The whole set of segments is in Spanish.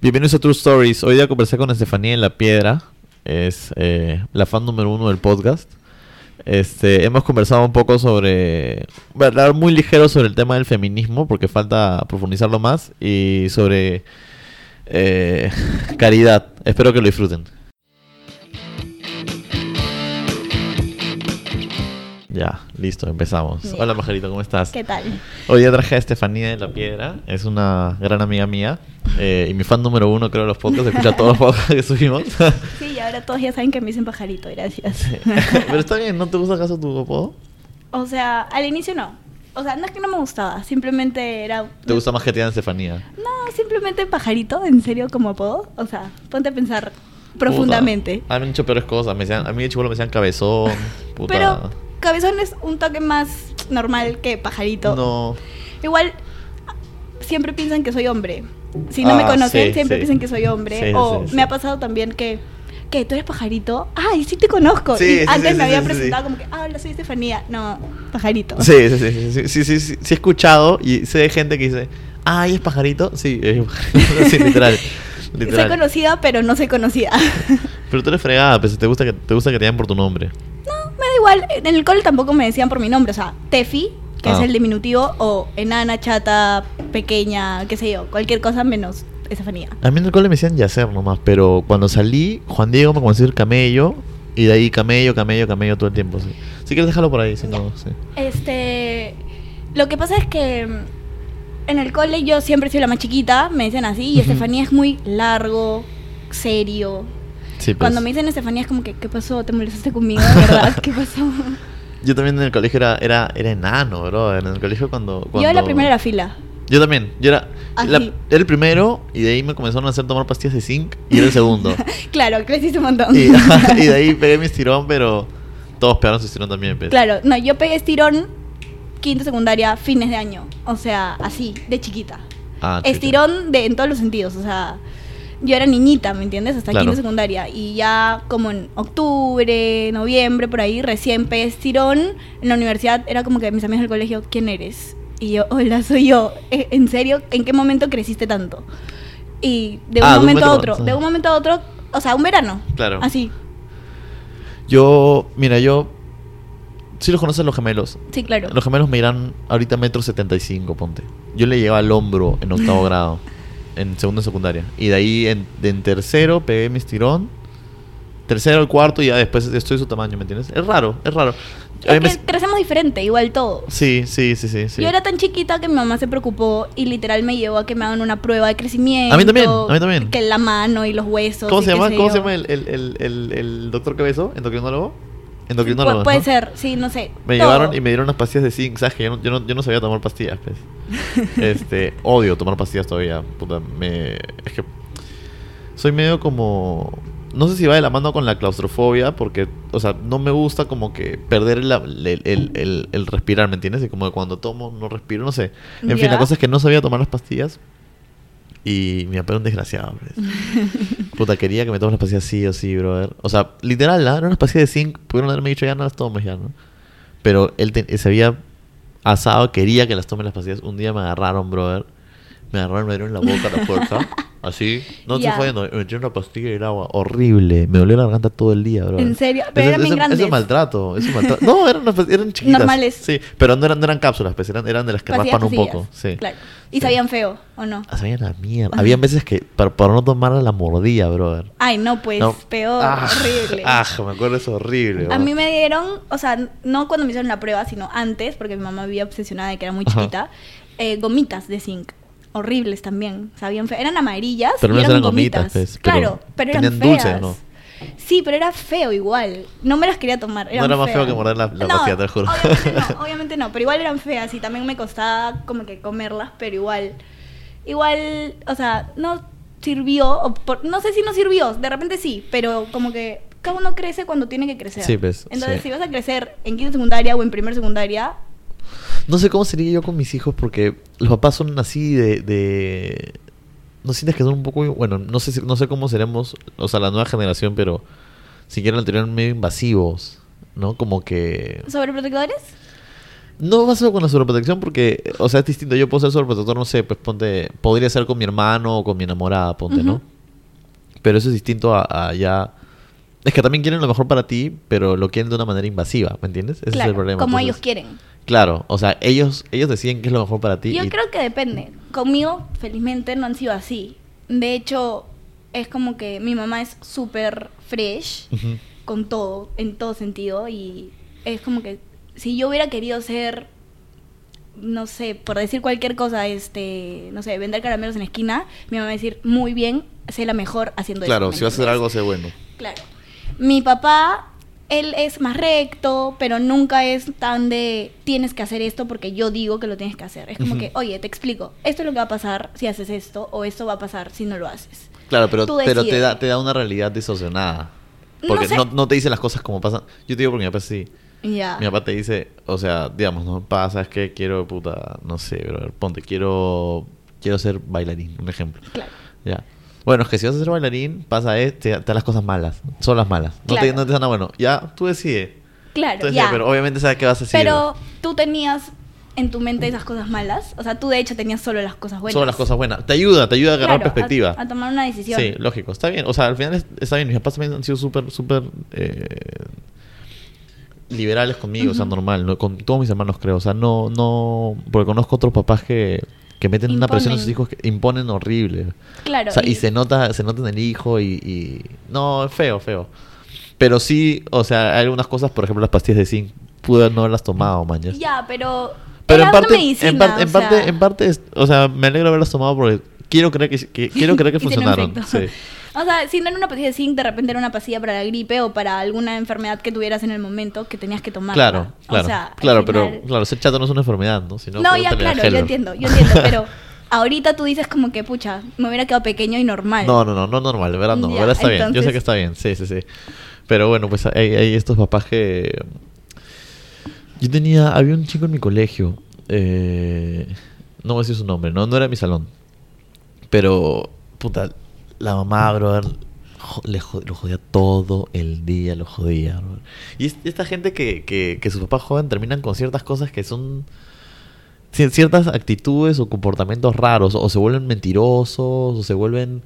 Bienvenidos a True Stories. Hoy día conversé con Estefanía en La Piedra. Es eh, la fan número uno del podcast. Este, hemos conversado un poco sobre, hablar muy ligero sobre el tema del feminismo, porque falta profundizarlo más, y sobre eh, caridad. Espero que lo disfruten. Ya, listo, empezamos. Hola, Majerito, ¿cómo estás? ¿Qué tal? Hoy día traje a Estefanía de la Piedra, es una gran amiga mía eh, y mi fan número uno, creo, de los podcasts, escucha todos los podcasts que subimos. Sí, y ahora todos ya saben que me dicen pajarito, gracias. Pero está bien, ¿no te gusta acaso tu apodo? o sea, al inicio no. O sea, no es que no me gustaba, simplemente era... ¿Te gusta más que te digan Estefanía? No, simplemente pajarito, en serio, como apodo. O sea, ponte a pensar profundamente. Puta, a mí me han dicho peores cosas, me decían, a mí de chulo me decían cabezón, puta. Pero Cabezón es un toque más normal que pajarito. No. Igual, siempre piensan que soy hombre. Si no me ah, conocen, siempre sí. piensan que soy hombre. O me ha pasado también que, que tú eres pajarito. Ay, sí te conozco. y antes me había presentado como que, ah, hola, soy Estefanía. No, pajarito. Sí, sí, sí. Sí, sí, sí, Sí, he escuchado y sé de gente que dice, ay, es pajarito. Sí, es pajarito. literal. literal. Soy conocida, pero no soy conocida. pero tú eres fregada, pues te gusta te gusta que te llamen por tu nombre. No, igual. En el cole tampoco me decían por mi nombre. O sea, Tefi, que es Ah. el diminutivo, o enana, chata, pequeña, qué sé yo. Cualquier cosa menos Estefanía. A mí en el cole me decían Yacer nomás, pero cuando salí, Juan Diego me a decir camello, y de ahí camello, camello, camello todo el tiempo, sí. Si quieres dejarlo por ahí, si no, sí. Este. Lo que pasa es que mm, en el cole yo siempre soy la más chiquita, me dicen así, y. Estefanía es muy largo, serio. Sí, pues. Cuando me dicen Estefanía es como que, ¿qué pasó? ¿Te molestaste conmigo? ¿De verdad? ¿Qué pasó? Yo también en el colegio era, era, era enano, bro. En el colegio cuando, cuando... Yo la primera de la fila. Yo también. Yo era, la- era el primero y de ahí me comenzaron a hacer tomar pastillas de zinc y era el segundo. Claro, creciste un montón. y, y de ahí pegué mi estirón, pero todos pegaron su estirón también, pues. Claro, no, yo pegué estirón quinta secundaria, fines de año. O sea, así, de chiquita. Ah, estirón de, en todos los sentidos. O sea, yo era niñita, ¿me entiendes? Hasta Claro. quinta secundaria. Y ya como en octubre, noviembre, por ahí, recién pegué estirón. En la universidad era como que mis amigos del colegio, ¿quién eres? Y yo, hola, soy yo. "Eh, ¿En serio? ¿En qué momento creciste tanto? Y de un Ah, momento a otro, de un momento a otro, o sea, un verano. Claro. Así, Yo, mira, yo... Sí los conoces los gemelos. sí, claro. Los gemelos me irán ahorita metro 75, ponte. Yo le llevaba al hombro en octavo grado, en segundo y secundaria. Y de ahí, en, de en tercero, pegué mi estirón. Tercero, el cuarto, y ya después estoy de su tamaño, ¿me entiendes? Es raro, es raro. Es que crecemos diferente, igual todo. Sí, sí, sí, sí. sí. Yo era tan chiquita que mi mamá se preocupó y literal me llevó a que me hagan una prueba de crecimiento. A mí también, a mí también. Que la mano y los huesos. ¿Cómo se llama? ¿Cómo yo. se llama el, el, el, doctor Cabezo? ¿Endocrinólogo? Endocrinólogo. pu- puede ¿no? ser, sí, no sé. Me todo. llevaron y me dieron unas pastillas de zinc, ¿sabes? Que yo no, yo no, yo no sabía tomar pastillas, pues. este, odio tomar pastillas todavía. Puta, me. Es que. Soy medio como. No sé si va de la mano con la claustrofobia, porque, o sea, no me gusta como que perder el, el, el- el respirar, ¿me entiendes? Y como que cuando tomo no respiro, no sé. En fin, Ya. la cosa es que no sabía tomar las pastillas y mi papá era un desgraciado. Puta, quería que me tome las pastillas sí o sí, brother. O sea, literal, ¿ah? eran unas pastillas de zinc. Pudieron haberme dicho ya no las tomes, ya, ¿no? Pero él se había asado, quería que las tome las pastillas. Un día me agarraron, brother. Me agarraron, me dieron en la boca a la fuerza. Así. No estoy Ya. jodiendo. Me metieron una pastilla y el agua. Horrible. Me dolió la garganta todo el día, brother. ¿En serio? Pero eran bien eso- grandes. Eso es maltrato. Eso es maltrato. No, eran, eran chiquitas. Normales. Sí, pero no eran, no eran cápsulas, pues. Eran, eran de las que raspan un poco. Sí. Claro. Y Sí. sabían feo, ¿o no? Ah, Sabían a mierda. Habían veces que para, para no tomar la mordía, brother. Ay, no, pues, No. peor, Ah, horrible. Ah, me acuerdo, es horrible. A bro. mí me dieron, o sea, no cuando me hicieron la prueba, sino antes, porque mi mamá vivía obsesionada de que era muy Ajá. chiquita, eh, gomitas de zinc. Horribles también, sabían fe- Eran amarillas Pero y no eran eran gomitas. gomitas, pues, pero claro, pero eran tenían feas. dulce, ¿o no? Sí, pero era feo igual. No me las quería tomar. No eran era más feo feas. que morder la- la No, te lo juro. Obviamente no, obviamente no, pero igual eran feas y también me costaba como que comerlas, pero igual. Igual, o sea, no sirvió, o por- no sé si no sirvió, de repente sí, pero como que cada uno crece cuando tiene que crecer. Sí, pues, Entonces, sí. si vas a crecer en quinta secundaria o en primer secundaria, No sé cómo sería yo con mis hijos porque los papás son así de... de... ¿No sientes que son un poco... Bueno, no sé, no sé cómo seremos, o sea, la nueva generación, pero siquiera la anterior medio invasivos, ¿no? Como que... ¿sobreprotectores? No va a ser con la sobreprotección porque, o sea, es distinto. Yo puedo ser sobreprotector, no sé, pues ponte, podría ser con mi hermano o con mi enamorada, ponte, ¿no? Pero eso es distinto a, a ya... Es que también quieren lo mejor para ti, pero lo quieren de una manera invasiva, ¿me entiendes? Ese claro, es el problema. como Entonces, ellos quieren. Claro, o sea, ellos, ellos deciden qué es lo mejor para ti. Yo y- creo que depende. Conmigo, felizmente, no han sido así. De hecho, es como que mi mamá es súper fresh con todo, en todo sentido. Y es como que si yo hubiera querido ser, no sé, por decir cualquier cosa, este, no sé, vender caramelos en la esquina, mi mamá va a decir, muy bien, sé la mejor haciendo eso. Claro, ¿me si vas a hacer algo, sé bueno. Claro. Mi papá, él es más recto, pero nunca es tan de tienes que hacer esto porque yo digo que lo tienes que hacer. Es como que, oye, te explico, esto es lo que va a pasar si haces esto, o esto va a pasar si no lo haces. Claro, pero, pero te, da, te da una realidad distorsionada. No Porque sé. no, no te dice las cosas como pasan. Yo te digo porque mi papá sí. Ya. Mi papá te dice, o sea, digamos, no pasa, es que quiero, puta, no sé, bro, ponte, quiero, quiero ser bailarín, un ejemplo. Claro. Ya. Bueno, es que si vas a ser bailarín, pasa es, te, te dan las cosas malas, son las malas. No, te, no te dan nada bueno. Ya, tú decides. Claro, Entonces, ya. Pero obviamente sabes qué vas a decir. Pero tú tenías en tu mente esas cosas malas. O sea, tú de hecho tenías solo las cosas buenas. Son las cosas buenas. Te ayuda, te ayuda a agarrar Claro, perspectiva. A, a tomar una decisión. Sí, lógico, está bien. O sea, al final es- está bien. Mis papás también han sido súper, súper eh, liberales conmigo, o sea, normal. ¿no? Con todos mis hermanos, creo. O sea, no, no. Porque conozco otros papás que, que meten una presión a sus hijos que imponen horrible. Claro. o sea, y, se nota, se nota en el hijo y, y- No, es feo, feo. Pero sí, o sea, hay algunas cosas, por ejemplo, las pastillas de zinc, pude no haberlas tomado, mañas. Ya, pero. Pero en parte, medicina, en, par- o en parte, en parte, o sea, me alegro haberlas tomado porque quiero creer que, que- quiero creer que funcionaron. Sí. O sea, si no era una pastilla de zinc, de repente era una pastilla para la gripe o para alguna enfermedad que tuvieras en el momento que tenías que tomar. Claro, claro. O sea, claro, final- pero claro, ser chato no es una enfermedad, ¿no? No, ya, claro, yo entiendo, yo entiendo, pero ahorita tú dices como que, pucha, me hubiera quedado pequeño y normal. No, no, no, no normal, de verdad no, de Ya, verdad está bien. Yo sé que está bien, sí, sí, sí. Pero bueno, pues hay, hay estos papás que... Yo tenía, había un chico en mi colegio, eh, no voy a decir su nombre, no, no era mi salón, pero, puta, la mamá, brother, le jo- lo jodía todo el día, lo jodía, brother. Y es- esta gente que, que, que sus papás joven terminan con ciertas cosas que son cier- ciertas actitudes o comportamientos raros, o se vuelven mentirosos, o se vuelven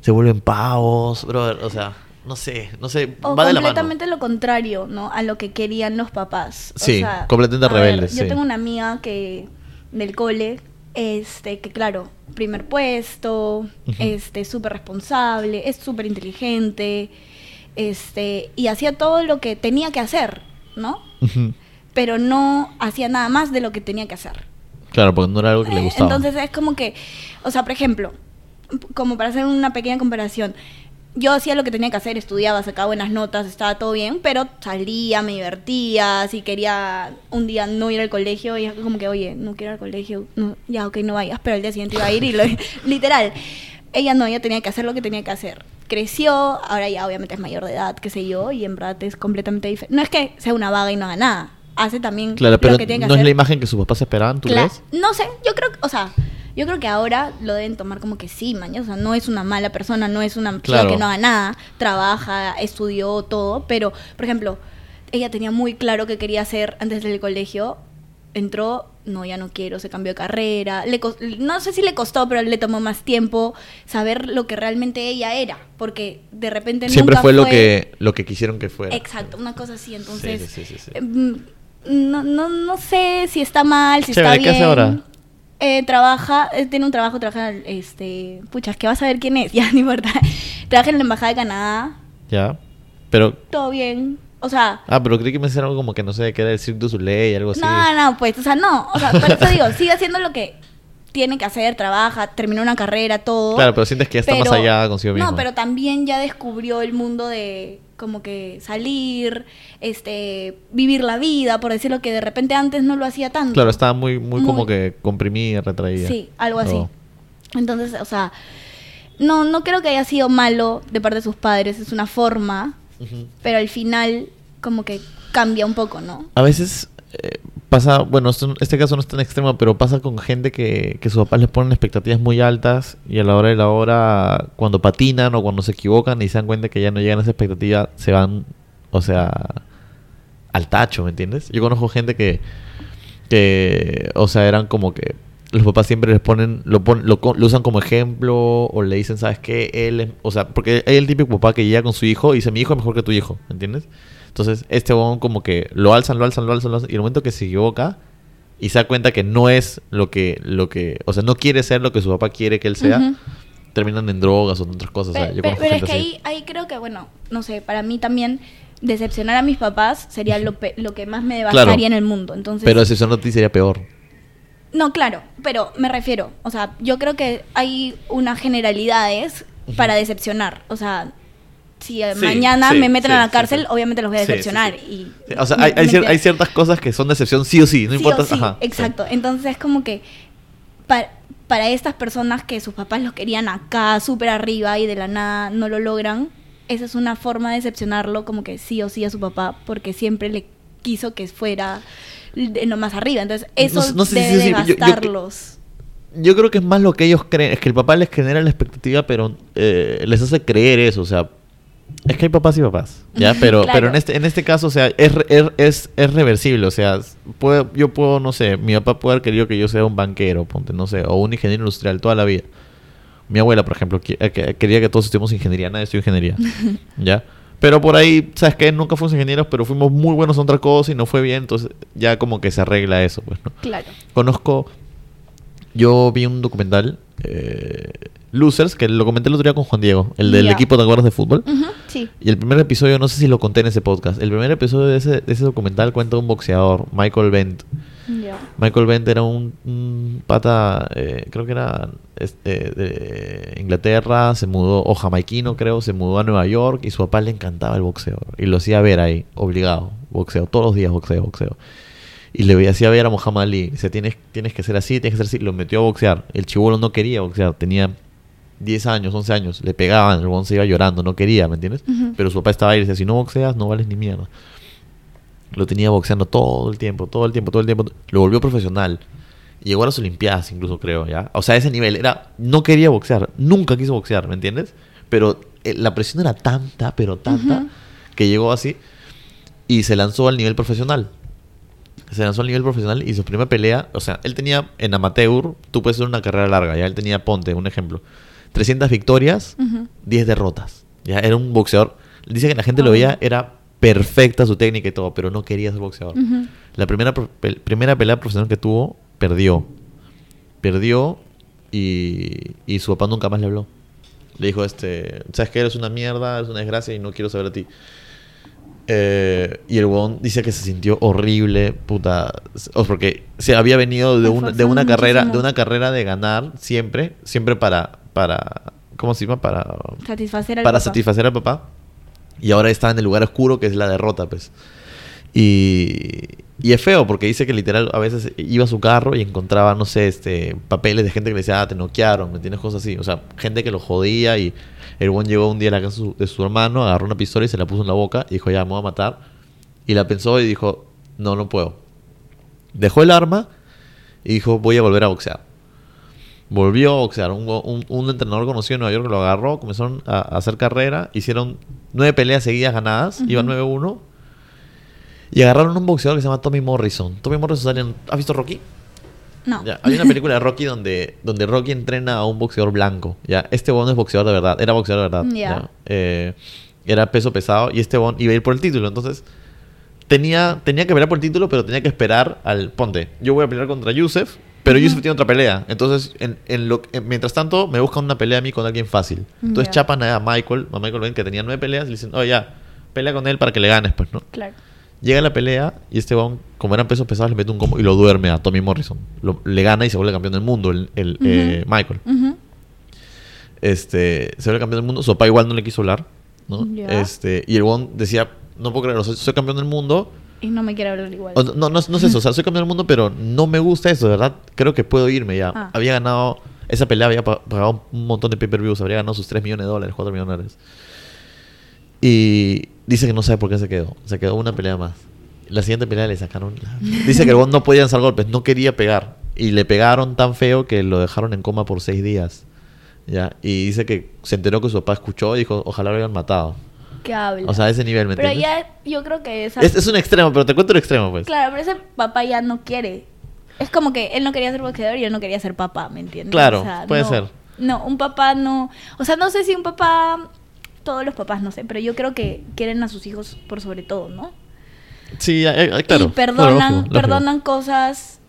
se vuelven pavos, brother, o sea, no sé, no sé, O va de la mano. completamente lo contrario, ¿no? A lo que querían los papás. O Sí, sea, completamente ver, rebeldes, Yo tengo una amiga que del cole, este, que claro, primer puesto, Ujú. este, súper responsable, es súper inteligente, este, y hacía todo lo que tenía que hacer, ¿no? Pero no hacía nada más de lo que tenía que hacer. Claro, porque no era algo que le Eh, gustaba. Entonces es como que, o sea, por ejemplo, como para hacer una pequeña comparación, yo hacía lo que tenía que hacer, estudiaba, sacaba buenas notas, estaba todo bien, pero salía, me divertía, si quería un día no ir al colegio, y es como que, oye, no quiero ir al colegio, no, ya, ok, no vayas, pero el día siguiente iba a ir y lo, literal, ella no, ella tenía que hacer lo que tenía que hacer. Creció, ahora ya obviamente es mayor de edad, qué sé yo, y en verdad es completamente diferente. No es que sea una vaga y no haga nada, hace también claro, lo pero que tiene que no hacer. es la imagen que sus papás esperaban, ¿tú Cla- crees? No sé, yo creo que, o sea, yo creo que ahora lo deben tomar como que sí, mañana, o sea, no es una mala persona, no es una chica Claro. que no haga nada, trabaja, estudió todo, pero, por ejemplo, ella tenía muy claro que quería hacer antes del colegio, entró, no, ya no quiero, se cambió de carrera, le no sé si le costó, pero le tomó más tiempo saber lo que realmente ella era, porque de repente Siempre nunca fue, lo que lo que quisieron que fuera. Exacto, una cosa así, entonces... Sí, sí, sí, sí, sí. em, No, no, no sé si está mal, si Chévere, está ¿qué bien. hace ahora? Eh, trabaja, eh, tiene un trabajo, trabaja, este, pucha, es que vas a ver quién es, ya no importa. trabaja en la embajada de Canadá, Ya. Pero todo bien. O sea, ah, pero creí que me algo como que no sé, que era el Cirque du Soleil, algo así. no, no, pues, o sea, no, o sea, por eso digo, sigue haciendo lo que tiene que hacer, trabaja, terminó una carrera, todo. Claro, pero sientes que ya está más allá consigo mismo. No, pero también ya descubrió el mundo de como que salir, este, vivir la vida, por decirlo que de repente antes no lo hacía tanto. Claro, estaba muy, muy, como que comprimida, retraída. Sí, algo así. Oh. Entonces, o sea, no, no creo que haya sido malo de parte de sus padres, es una forma, pero al final como que cambia un poco, ¿no? A veces pasa, bueno, esto- este caso no es tan extremo, pero pasa con gente que, que sus papás les ponen expectativas muy altas y a la hora de la hora, cuando patinan o cuando se equivocan y se dan cuenta que ya no llegan a esa expectativa, se van, o sea, al tacho, ¿me entiendes? Yo conozco gente que, que, o sea, eran como que los papás siempre les ponen, lo, pon- lo, lo usan como ejemplo o le dicen, ¿sabes qué? Él, es-", o sea, porque hay el típico papá que llega con su hijo y dice, mi hijo es mejor que tu hijo, ¿entiendes? Entonces, este bon como que lo alzan, lo alzan, lo alzan, lo alzan, y en el momento que se equivoca y se da cuenta que no es lo que, lo que, o sea, no quiere ser lo que su papá quiere que él sea, terminan en drogas o en otras cosas. o sea, yo pero es que ahí, ahí creo que, bueno, no sé, para mí también decepcionar a mis papás sería lo, pe- lo que más me devastaría Claro. en el mundo. Entonces, Pero eso no te sería peor. No, claro, pero me refiero, o sea, yo creo que hay unas generalidades para decepcionar. O sea, si Sí, mañana sí, me meten sí, a la cárcel, obviamente los voy a decepcionar. Y O sea, me- hay, hay, me cier- queda- hay ciertas cosas que son decepción sí o sí, no importa. ajá, exacto. Entonces es como que para, para estas personas que sus papás los querían acá, súper arriba y de la nada no lo logran, esa es una forma de decepcionarlo como que sí o sí a su papá porque siempre le quiso que fuera de lo más arriba. Entonces eso No- no sé debe yo- yo- devastarlos. Yo creo que es más lo que ellos creen. Es que el papá les genera la expectativa, pero eh, les hace creer eso. O sea, es que hay papás y papás. ¿Ya? Pero, Claro. pero en este en este caso, o sea, es, re- es, es, es reversible. O sea, puede, yo puedo, no sé, mi papá puede haber querido que yo sea un banquero, ponte, no sé, o un ingeniero industrial toda la vida. Mi abuela, por ejemplo, eh, que- quería que todos estudiemos ingeniería. Nadie estudió ingeniería. ¿Ya? Pero por ahí, ¿sabes qué? Nunca fuimos ingenieros, pero fuimos muy buenos en otra cosa y no fue bien. Entonces, ya como que se arregla eso, pues, ¿no? Claro. Conozco. Yo vi un documental, eh, Losers, que lo comenté el otro día con Juan Diego, el del equipo, ¿te acuerdas de fútbol? Sí. Y el primer episodio, no sé si lo conté en ese podcast, el primer episodio de ese, de ese documental cuenta un boxeador, Michael Bent. Michael Bent era un, un pata, eh, creo que era este, de Inglaterra, se mudó, o jamaiquino creo, se mudó a Nueva York y su papá le encantaba el boxeo. Y lo hacía ver ahí, obligado, boxeo, todos los días boxeo, boxeo. Y le hacía ver a Muhammad Ali, dice, tienes, tienes que ser así, tienes que ser así. Lo metió a boxear. El chivolo no quería boxear, tenía 10 años, 11 años, le pegaban, el bon se iba llorando, no quería, ¿me entiendes? Pero su papá estaba ahí y decía, si no boxeas, no vales ni mierda. Lo tenía boxeando todo el tiempo, todo el tiempo, todo el tiempo. Lo volvió profesional. Llegó a las Olimpiadas, incluso creo, ¿ya? O sea, a ese nivel. Era, no quería boxear, nunca quiso boxear, ¿me entiendes? Pero eh, la presión era tanta, pero tanta, que llegó así y se lanzó al nivel profesional. Se lanzó al nivel profesional y su primera pelea, o sea, él tenía en amateur, tú puedes hacer una carrera larga, ya él tenía, ponte, un ejemplo, 300 victorias, Ujú. 10 derrotas. Ya era un boxeador. Dice que la gente lo Ah. veía, era perfecta su técnica y todo, pero no quería ser boxeador. La primera, primera pelea profesional que tuvo, perdió. Perdió y, y su papá nunca más le habló. Le dijo, este, sabes que eres una mierda, eres una desgracia y no quiero saber de ti. Eh, y el huevón dice que se sintió horrible, puta. O porque se había venido de, de una carrera, de una carrera de ganar siempre, siempre para, para, ¿cómo se llama? Para, Satisfacer al para papá. satisfacer al papá. Y ahora está en el lugar oscuro que es la derrota, pues. Y, y es feo porque dice que literal a veces iba a su carro y encontraba, no sé, este papeles de gente que le decía, ah, te noquearon, ¿me tienes cosas así? O sea, gente que lo jodía y el buen llegó un día a la casa de su, hermano, agarró una pistola y se la puso en la boca y dijo, ya, me voy a matar. Y la pensó y dijo, no, no puedo. Dejó el arma y dijo, voy a volver a boxear. Volvió a boxear. Un, un- un entrenador conocido en Nueva York lo agarró, comenzaron a, a hacer carrera, hicieron nueve peleas seguidas ganadas, Ujú. iban 9-1. Y agarraron un boxeador que se llama Tommy Morrison. Tommy Morrison sale en- ¿Has visto Rocky? No. Ya, Hay una película de Rocky donde, donde Rocky entrena a un boxeador blanco. Ya, este bon es boxeador de verdad. Era boxeador de verdad. Ya. Eh, era peso pesado y este bon iba a ir por el título. Entonces, tenía, tenía que pelear por el título, pero tenía que esperar al. Ponte, yo voy a pelear contra Yusef, pero. Yusef tiene otra pelea. Entonces, en, en lo, en- mientras tanto, me buscan una pelea a mí con alguien fácil. Entonces, Ya. chapan a Michael, a Michael Ben, que tenía nueve peleas, y le dicen, oye, ya, pelea con él para que le ganes, pues, ¿no? Claro. Llega la pelea y este bon, como eran pesos pesados, le mete un combo y lo duerme a Tommy Morrison. Lo- le gana y se vuelve campeón del mundo, el, el, eh, Michael. Este, se vuelve campeón del mundo. Su papá igual no le quiso hablar, ¿no? Este, y el bon decía, no puedo creerlo, soy, soy campeón del mundo. Y no me quiere hablar igual. O no, no, no es eso, o sea, soy campeón del mundo, pero no me gusta eso, de verdad. Creo que puedo irme ya. Ah. Había ganado, esa pelea había pa- pagado un montón de pay-per-views, habría ganado sus 3 millones de dólares, 4 millones de dólares. Y dice que no sabe por qué se quedó. Se quedó una pelea más. La siguiente pelea le sacaron. la- Dice que el no podía lanzar golpes, no quería pegar. Y le pegaron tan feo que lo dejaron en coma por 6 días. ¿Ya? Y dice que se enteró que su papá escuchó y dijo, ojalá lo hayan matado. Que habla. O sea, a ese nivel, ¿me pero entiendes? ya yo creo que esa... Es, es un extremo, pero te cuento el extremo, pues. Claro, pero ese papá ya no quiere Es como que él no quería ser boxeador y él no quería ser papá, ¿me entiendes? Claro, O sea, puede no- ser. No, un papá no. O sea, no sé si un papá. Todos los papás, no sé, pero yo creo que quieren a sus hijos por sobre todo, ¿no? Sí, eh, eh, claro. y perdonan, perdonan cosas,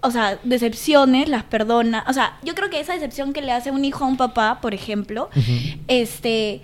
o sea, decepciones, las perdona. O sea, yo creo que esa decepción que le hace un hijo a un papá, por ejemplo, este,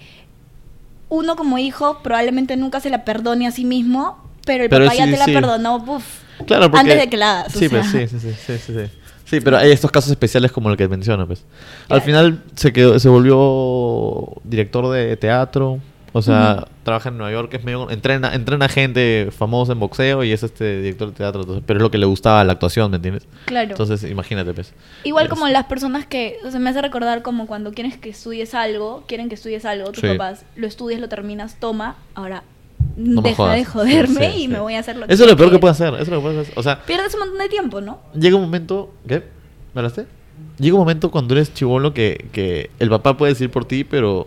uno como hijo probablemente nunca se la perdone a sí mismo, pero el Pero papá ya sí, te la perdonó, uf, Claro, porque... antes de que la hagas. o Sí, pues, sea. sí, sí, sí, sí, sí, sí. Sí, pero hay estos casos especiales como el que menciona, pues. Al final se quedó, se volvió director de teatro. O sea, trabaja en Nueva York, es medio, entrena, entrena gente famosa en boxeo y es este director de teatro, entonces, pero es lo que le gustaba la actuación, ¿me entiendes? Claro. Entonces, imagínate, pues. Igual como las personas que, o sea, me hace recordar como cuando quieres que estudies algo, quieren que estudies algo, tus Sí. papás, lo estudias, lo terminas, toma, ahora No deja de joderme Sí, sí, y sí. me voy a hacer lo que Eso es lo peor que puede hacer, eso es lo que puede hacer. O sea, Pierdes un montón de tiempo, ¿no? llega un momento. ¿Qué? ¿Me hablaste? Llega un momento cuando eres chivolo que, que el papá puede decir por ti, pero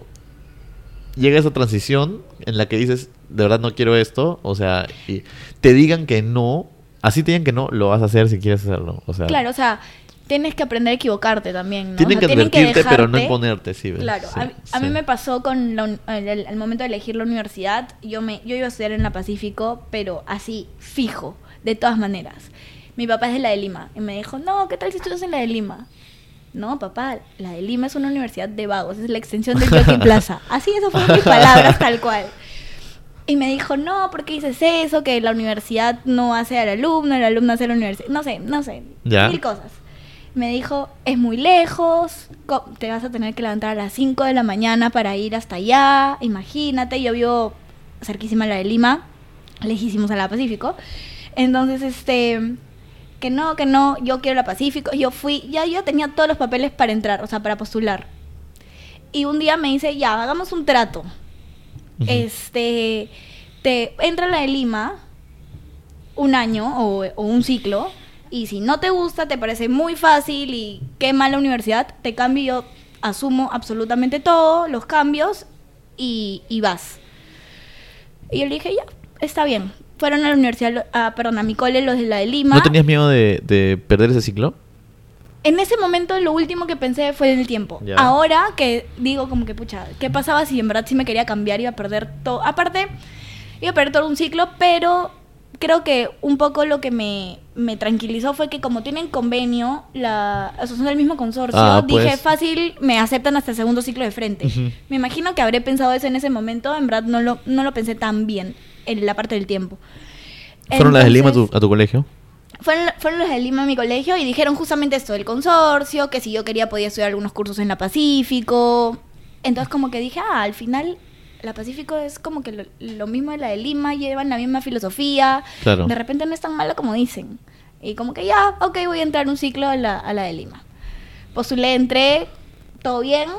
llega esa transición en la que dices, de verdad no quiero esto. O sea, y te digan que no, así te digan que no, lo vas a hacer si quieres hacerlo. O sea, Claro, o sea, tienes que aprender a equivocarte también, ¿no? tienen O sea, que advertirte, pero no dejarte- imponerte, sí. ¿ves? Claro, Sí, a, a mí sí. me pasó con la el, el- momento de elegir la universidad, yo me yo iba a estudiar en la Pacífico, pero así fijo, de todas maneras. Mi papá es de la de Lima y me dijo, "No, ¿qué tal si estudias en la de Lima?" No, papá, la de Lima es una universidad de vagos, es la extensión del Jockey Plaza. Así, esas fueron mis palabras tal cual. Y me dijo, no, ¿por qué dices eso? Que la universidad no hace al alumno, el alumno hace a la universidad. No sé, no sé. Ya. Mil cosas. Me dijo, es muy lejos, te vas a tener que levantar a las 5 de la mañana para ir hasta allá. Imagínate, yo vivo cerquísima a la de Lima, lejísimos a la Pacífico. Entonces, este, que no, que no, yo quiero la Pacífico. Yo fui, ya yo tenía todos los papeles para entrar, o sea, para postular. Y un día me dice, ya, hagamos un trato. Este, te entra la de Lima un año o, o un ciclo y si no te gusta, te parece muy fácil y qué mala universidad, te cambio y yo asumo absolutamente todo, los cambios y, y vas. Y yo le dije, ya, está bien. Fueron a la universidad, lo- ah, perdón, a mi cole los de la de Lima. ¿No tenías miedo de, de perder ese ciclo? En ese momento lo último que pensé fue en el tiempo. Ya. Ahora que digo como que, pucha, ¿qué pasaba si en verdad sí me quería cambiar? Iba a perder todo. Aparte, iba a perder todo un ciclo, pero creo que un poco lo que me, me tranquilizó fue que como tienen convenio, la, son del mismo consorcio, Ah, dije, pues. fácil, me aceptan hasta el segundo ciclo de frente. Me imagino que habré pensado eso en ese momento, en verdad no lo, no lo pensé tan bien en la parte del tiempo. ¿Fueron las de Lima a tu, Entonces- a tu colegio? fueron, fueron los de Lima a mi colegio y dijeron justamente esto del consorcio, que si yo quería podía estudiar algunos cursos en la Pacífico. Entonces como que dije, ah, al final la Pacífico es como que lo, lo mismo de la de Lima, llevan la misma filosofía. Claro. De repente no es tan malo como dicen. Y como que ya, ok, voy a entrar un ciclo a la, a la de Lima. Postulé, entré, todo bien.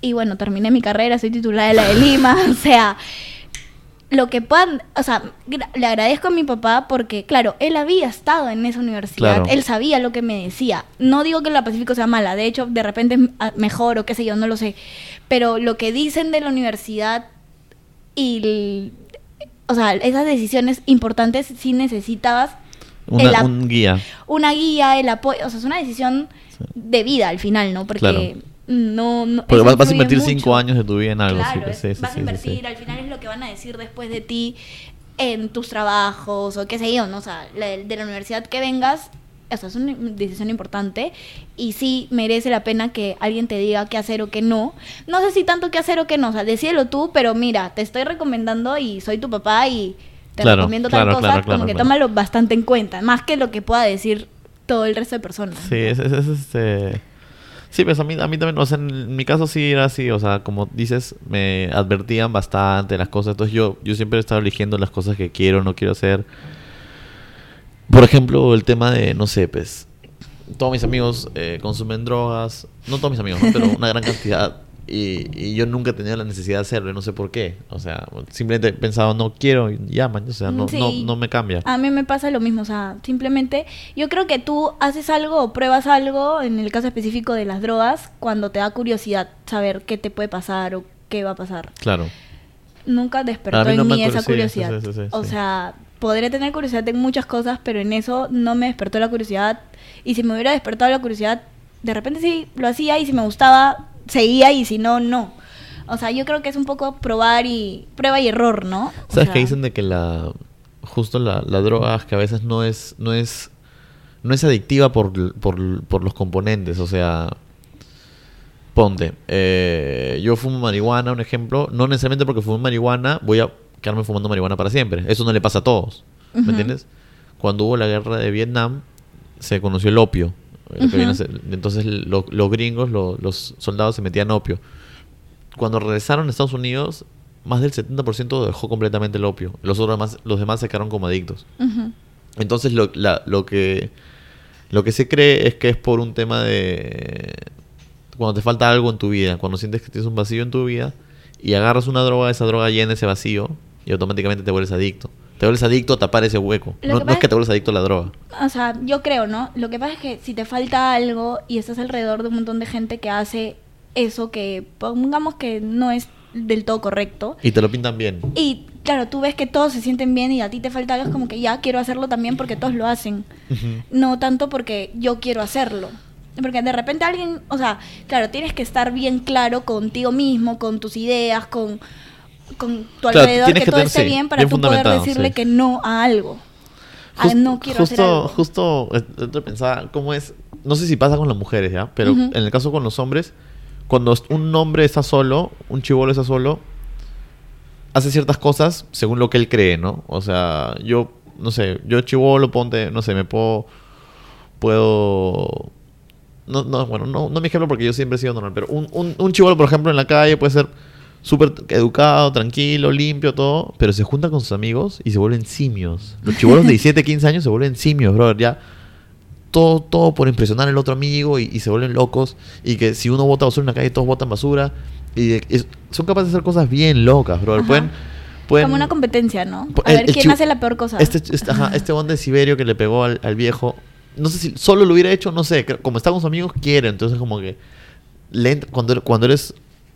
Y bueno, terminé mi carrera, soy titulada de la de Lima. o sea, lo que puedan, o sea, le agradezco a mi papá porque, claro, él había estado en esa universidad, Claro. él sabía lo que me decía. No digo que la Pacífico sea mala, de hecho, de repente es mejor o qué sé yo, no lo sé. Pero lo que dicen de la universidad y, el- o sea, esas decisiones importantes sí necesitabas Una- un guía. una guía, el apoyo, o sea, es una decisión Sí. de vida al final, ¿no? Porque Claro. no, no Porque vas, vas a invertir mucho. cinco años de tu vida en algo. sí, Claro, pues, es- sí, sí, vas sí, a sí, invertir, sí. al final es lo que van a decir después de ti en tus trabajos o qué sé yo, ¿no? O sea, la de la universidad que vengas, o sea, es una decisión importante y sí merece la pena que alguien te diga qué hacer o qué no. No sé si tanto qué hacer o qué no, o sea, decídelo tú, pero mira, te estoy recomendando y soy tu papá y te Claro, recomiendo tal claro, cosa, claro, como que tómalo bastante en cuenta, más que lo que pueda decir todo el resto de personas. Sí, es, es- es, este... Sí, pues a mí, a mí también, o sea, en mi caso sí era así, o sea, como dices, me advertían bastante las cosas, entonces yo, yo siempre he estado eligiendo las cosas que quiero, no quiero hacer. Por ejemplo, el tema de, no sé, pues, todos mis amigos eh, consumen drogas, no todos mis amigos, ¿no? pero una gran cantidad, y, y yo nunca tenía la necesidad de hacerlo, y no sé por qué, o sea, simplemente pensaba, no quiero, y ya, man, o sea, no, Sí. no, no me cambia. A mí me pasa lo mismo, o sea, simplemente yo creo que tú haces algo o pruebas algo, en el caso específico de las drogas, cuando te da curiosidad saber qué te puede pasar o qué va a pasar. Claro. Nunca despertó no en mí esa curiosidad. sí, sí, sí, o sea, podré tener curiosidad en muchas cosas, pero en eso no me despertó la curiosidad. Y si me hubiera despertado la curiosidad, de repente sí lo hacía y si me gustaba, seguía y si no, no. O sea, yo creo que es un poco probar y prueba y error, ¿no? O ¿Sabes sea, que dicen de que la justo la, la droga que a veces no es no es no es adictiva por, por, por los componentes, o sea, ponte, eh, yo fumo marihuana, un ejemplo, no necesariamente porque fumo marihuana voy a quedarme fumando marihuana para siempre, eso no le pasa a todos, ¿me Ujú. entiendes? Cuando hubo la guerra de Vietnam se conoció el opio, ser- entonces lo- los gringos, lo- los soldados se metían opio. Cuando regresaron a Estados Unidos, más del 70% dejó completamente el opio. Los otros demás, los demás se quedaron como adictos. Entonces lo, la- lo que lo que se cree es que es por un tema de cuando te falta algo en tu vida, cuando sientes que tienes un vacío en tu vida y agarras una droga, esa droga llena ese vacío y automáticamente te vuelves adicto. Te vuelves adicto a tapar ese hueco. No, es que te vuelves adicto a la droga. O sea, yo creo, ¿no? Lo que pasa es que si te falta algo y estás alrededor de un montón de gente que hace eso que pongamos que no es del todo correcto. Y te lo pintan bien. Y claro, tú ves que todos se sienten bien y a ti te falta algo, es como que ya quiero hacerlo también porque todos lo hacen. No tanto porque yo quiero hacerlo. Porque de repente alguien, o sea, claro, tienes que estar bien claro contigo mismo, con tus ideas, con, con tu Claro, alrededor, tienes que, que todo tener- esté sí, bien para bien tú poder decirle sí. que no a algo. A Just- no quiero justo, hacer algo. Justo, yo pensaba, ¿cómo es? No sé si pasa con las mujeres, ¿ya? Pero en el caso con los hombres, cuando un hombre está solo, un chivolo está solo, hace ciertas cosas según lo que él cree, ¿no? O sea, yo, no sé, yo chivolo, ponte, no sé, me puedo, puedo... No, no, bueno, no, no mi ejemplo porque yo siempre he sido normal, pero un, un, un chivolo, por ejemplo, en la calle puede ser súper educado, tranquilo, limpio, todo, pero se junta con sus amigos y se vuelven simios. Los chivolos de 17, 15 años se vuelven simios, brother, ya todo, todo por impresionar al otro amigo y, y se vuelven locos. Y que si uno bota basura en la calle, todos botan basura. Y es- son capaces de hacer cosas bien locas, brother. Ajá. Pueden, pueden, Como una competencia, ¿no? A el- ver quién hace la peor cosa. Este, este, ajá, este de Siberio que le pegó al, al viejo, no sé si solo lo hubiera hecho, no sé, como está con sus amigos, quiere, entonces como que le cuando, cuando eres,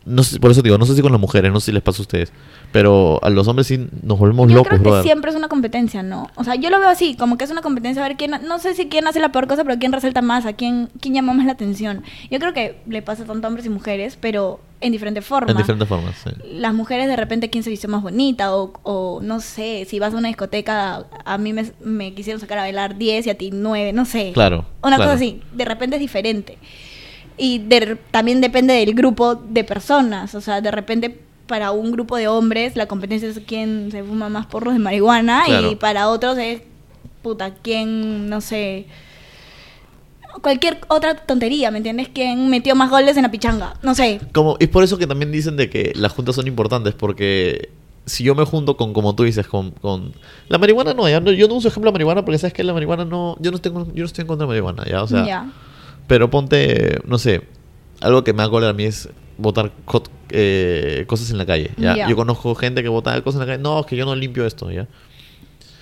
no sé, por eso digo, no sé si con las mujeres, no sé si les pasa a ustedes, pero a los hombres sí nos volvemos Yo locos, creo que brother. siempre es una competencia, ¿no? O sea, yo lo veo así, como que es una competencia a ver quién, no sé si quién hace la peor cosa, pero quién resalta más, a quién, quién llama más la atención. Yo creo que le pasa tanto a hombres y mujeres, pero en diferentes formas. En diferentes formas, sí. Las mujeres de repente quién se vistió más bonita o, o no sé, si vas a una discoteca, a mí me, me quisieron sacar a bailar 10 y a ti 9, no sé. Claro, Una claro. cosa así, de repente es diferente. Y de- también depende del grupo de personas, o sea, de repente para un grupo de hombres la competencia es quién se fuma más porros de marihuana y para otros es, puta, quién, no sé, cualquier otra tontería, ¿me entiendes? ¿Quién metió más goles en la pichanga? No sé. Como, es por eso que también dicen de que las juntas son importantes, porque si yo me junto con, como tú dices, con... con la marihuana no, ya no- yo no uso ejemplo de marihuana porque sabes que la marihuana no... Yo no, tengo, yo no estoy en contra de marihuana, ¿ya? O sea, ya. Pero ponte, no sé, algo que me da cólera a mí es botar co- eh, cosas en la calle, ¿ya? Yo conozco gente que bota cosas en la calle, no, es que yo no limpio esto, ¿ya?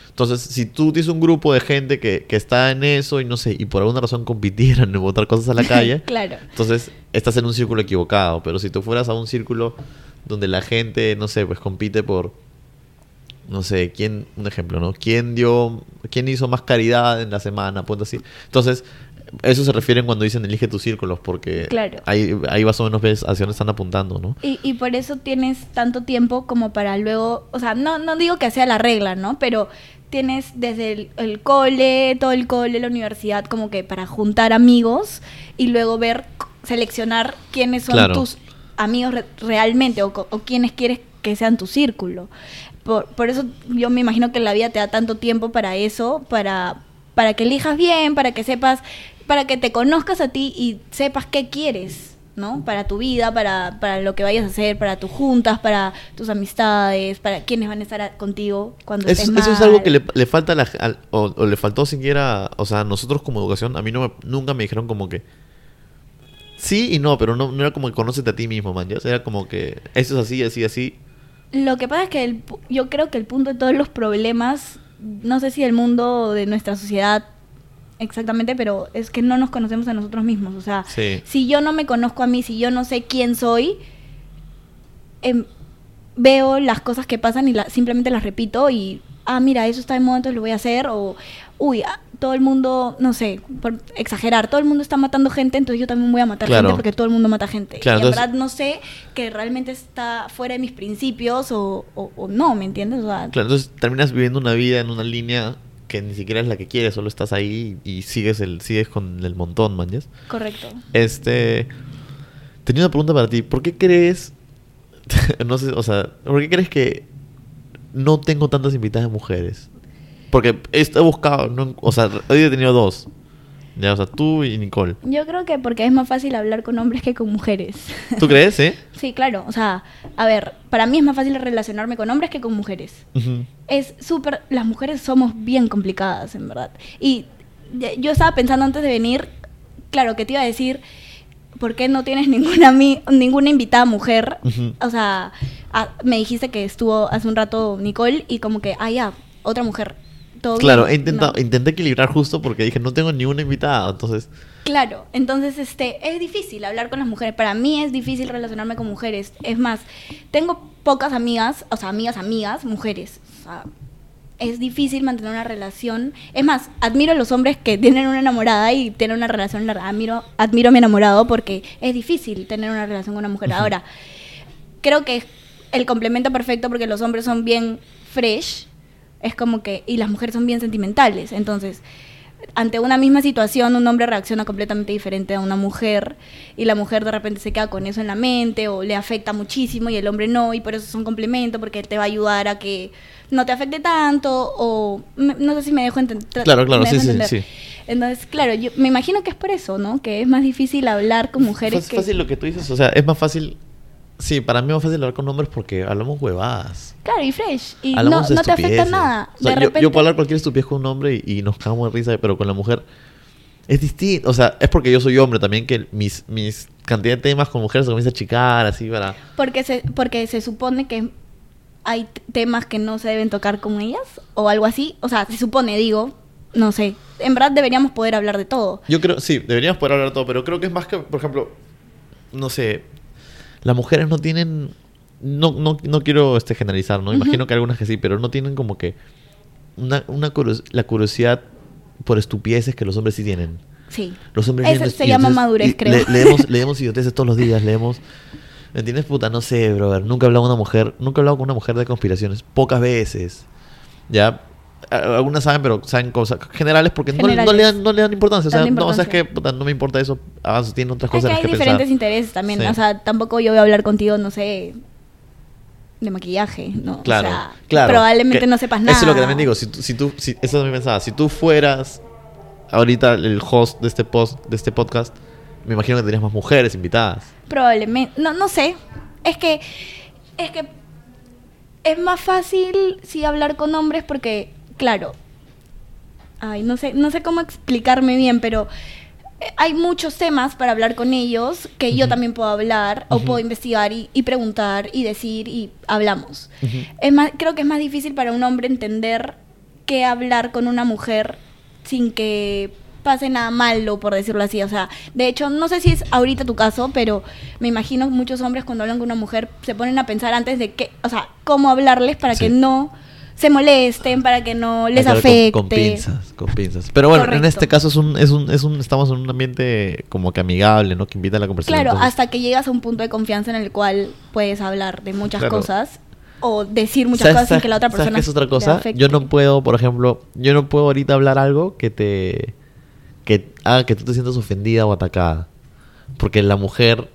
Entonces, si tú tienes un grupo de gente que, que está en eso y no sé, y por alguna razón compitieran en botar cosas a la calle, claro. entonces, estás en un círculo equivocado. Pero si tú fueras a un círculo donde la gente, no sé, pues compite por. No sé, quién, un ejemplo, ¿no? ¿Quién dio, quién hizo más caridad en la semana? Punto así. Entonces, eso se refieren cuando dicen elige tus círculos, porque Claro. ahí, ahí más o menos ves hacia dónde están apuntando, ¿no? Y, y por eso tienes tanto tiempo como para luego, o sea, no, no digo que sea la regla, ¿no? Pero tienes desde el, el cole, todo el cole, la universidad, como que para juntar amigos y luego ver, seleccionar quiénes son Claro. tus amigos re- realmente o, o quiénes quieres que sean tu círculo. Por, por eso yo me imagino que la vida te da tanto tiempo para eso, para, para que elijas bien, para que sepas, para que te conozcas a ti y sepas qué quieres. ¿no? Para tu vida, para, para lo que vayas a hacer, para tus juntas, para tus amistades, para quienes van a estar a- contigo cuando Eso, estés eso es algo que le, le falta a la, al- o, o le faltó siquiera, o sea, nosotros como educación, a mí no me- nunca me dijeron como que sí y no, pero no, no era como que conócete a ti mismo, man, ya era como que eso es así, así, así. Lo que pasa es que el yo creo que el punto de todos los problemas, no sé si del mundo de nuestra sociedad exactamente, pero es que no nos conocemos a nosotros mismos. O sea, Sí. si yo no me conozco a mí, si yo no sé quién soy, em, veo las cosas que pasan y la- simplemente las repito y ah, mira, eso está de moda, entonces lo voy a hacer, o, uy, ah, todo el mundo, no sé, por exagerar, todo el mundo está matando gente, entonces yo también voy a matar Claro. gente porque todo el mundo mata gente. Claro, y en entonces- verdad no sé que realmente está fuera de mis principios o, o- o no, ¿me entiendes? O sea, Claro, entonces terminas viviendo una vida en una línea que ni siquiera es la que quieres, solo estás ahí y sigues el sigues con el montón, man. ¿yes? correcto. Este. Tenía una pregunta para ti. ¿Por qué crees.? no sé, o sea, ¿por qué crees que no tengo tantas invitadas mujeres? Porque he he buscado, no- o sea, hoy he tenido dos. Ya, o sea, tú y Nicole. Yo creo que porque es más fácil hablar con hombres que con mujeres. ¿Tú crees, eh? sí, claro. O sea, a ver, para mí es más fácil relacionarme con hombres que con mujeres. Ujú. Es súper... Las mujeres somos bien complicadas, en verdad. Y yo estaba pensando antes de venir, claro, que te iba a decir, ¿por qué no tienes ninguna, ninguna invitada mujer? Ujú. O sea, ah, me dijiste que estuvo hace un rato Nicole y como que, ah, ya, otra mujer. Todo Claro, bien. No. intenté equilibrar justo porque dije, no tengo ni una invitada, entonces... Claro, entonces este es difícil hablar con las mujeres. Para mí es difícil relacionarme con mujeres. Es más, tengo pocas amigas, o sea, amigas, amigas, mujeres. O sea, es difícil mantener una relación. Es más, admiro a los hombres que tienen una enamorada y tienen una relación larga. Admiro, admiro a mi enamorado porque es difícil tener una relación con una mujer. Ahora, creo que es el complemento perfecto porque los hombres son bien fresh, es como que, y las mujeres son bien sentimentales. Entonces, ante una misma situación, un hombre reacciona completamente diferente a una mujer, y la mujer de repente se queda con eso en la mente, o le afecta muchísimo, y el hombre no, y por eso es un complemento, porque él te va a ayudar a que no te afecte tanto, o me- no sé si me dejo entender. Claro, claro, sí, sí, sí. Entonces, claro, yo me imagino que es por eso, ¿no? Que es más difícil hablar con mujeres Fácil, que... fácil lo que tú dices, o sea, es más fácil... Sí, para mí es más fácil hablar con hombres porque hablamos huevadas. Claro, y fresh. Y no, Hablamos no te afecta nada. O sea, de yo- repente... yo, puedo hablar cualquier estupidez con un hombre y, y nos cagamos de risa, pero con la mujer es distinto. O sea, es porque yo soy hombre también que mis, mis cantidad de temas con mujeres se comienza a achicar, así para... Porque se, porque se supone que hay temas que no se deben tocar con ellas o algo así. O sea, se supone, digo, no sé. En verdad deberíamos poder hablar de todo. Yo creo, sí, deberíamos poder hablar de todo, pero creo que es más que, por ejemplo, no sé, las mujeres no tienen, no, no, no quiero este, generalizar, ¿no? Imagino que algunas que sí, pero no tienen como que una, una curios- la curiosidad por estupideces que los hombres sí tienen. Sí. Los hombres Eso se llama madurez, creo. le- leemos, leemos idioteces todos los días, leemos... ¿Me entiendes, puta? No sé, brother. Nunca he hablado con una mujer, nunca he hablado con una mujer de conspiraciones. Pocas veces. ¿Ya? Algunas saben, pero saben cosas generales porque no, le dan, no le dan importancia. O sea, no, o sea, es que puta, no me importa eso. Avanzo, tiene otras Es cosas que en hay que diferentes pensar. intereses también. Sí. O sea, tampoco yo voy a hablar contigo, no sé, de maquillaje, ¿no? Claro, o sea, claro. probablemente Que no sepas nada. Eso es lo que también digo. Si tú, si tú, si, eso también pensaba. Si tú fueras ahorita el host de este post, de este podcast, me imagino que tendrías más mujeres invitadas. Probablemente. No, no sé. Es que. Es que. Es más fácil sí hablar con hombres porque, claro. Ay, no sé, no sé cómo explicarme bien, pero eh, hay muchos temas para hablar con ellos que yo también puedo hablar o puedo investigar y, y preguntar y decir y hablamos. Es más, creo que es más difícil para un hombre entender qué hablar con una mujer sin que pase nada malo, por decirlo así. O sea, de hecho, no sé si es ahorita tu caso, pero me imagino que muchos hombres cuando hablan con una mujer se ponen a pensar antes de qué, o sea, cómo hablarles para Sí. que no se molesten, para que no les afecte. Con, con pinzas, con pinzas. Pero bueno, en este caso es un, es un, es un, estamos en un ambiente como que amigable, ¿no? Que invita a la conversación. Claro, Entonces, hasta que llegas a un punto de confianza en el cual puedes hablar de muchas Claro. cosas o decir muchas ¿sabes- cosas sin sabes- que la otra sabes persona qué es otra cosa? Yo no puedo, por ejemplo, yo no puedo ahorita hablar algo que te que haga que tú te sientas ofendida o atacada. Porque la mujer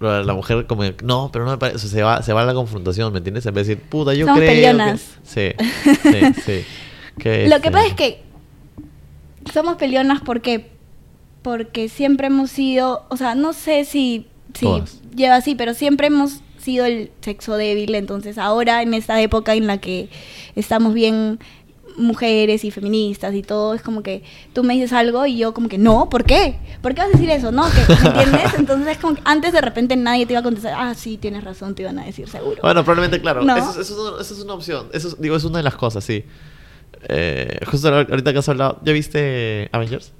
la mujer como no, pero no me parece, se va se va a la confrontación, ¿me entiendes? En vez de decir, "Puta, yo Somos creo que-". peleonas. Sí. Sí, sí. Que, Lo que este, pasa es que somos peleonas porque porque siempre hemos sido, o sea, no sé si, si Todas. lleva así, pero siempre hemos sido el sexo débil, entonces ahora en esta época en la que estamos bien mujeres y feministas y todo, es como que tú me dices algo y yo como que no, ¿por qué? ¿Por qué vas a decir eso? ¿No? ¿Que- ¿Me entiendes? Entonces es como que antes de repente nadie te iba a contestar, ah, sí, tienes razón, te iban a decir seguro. Bueno, probablemente, claro. ¿No? Eso, es- eso una, eso es una opción. Eso es- digo, es una de las cosas, sí. Eh, justo ahorita que has hablado, ¿ya viste Avengers?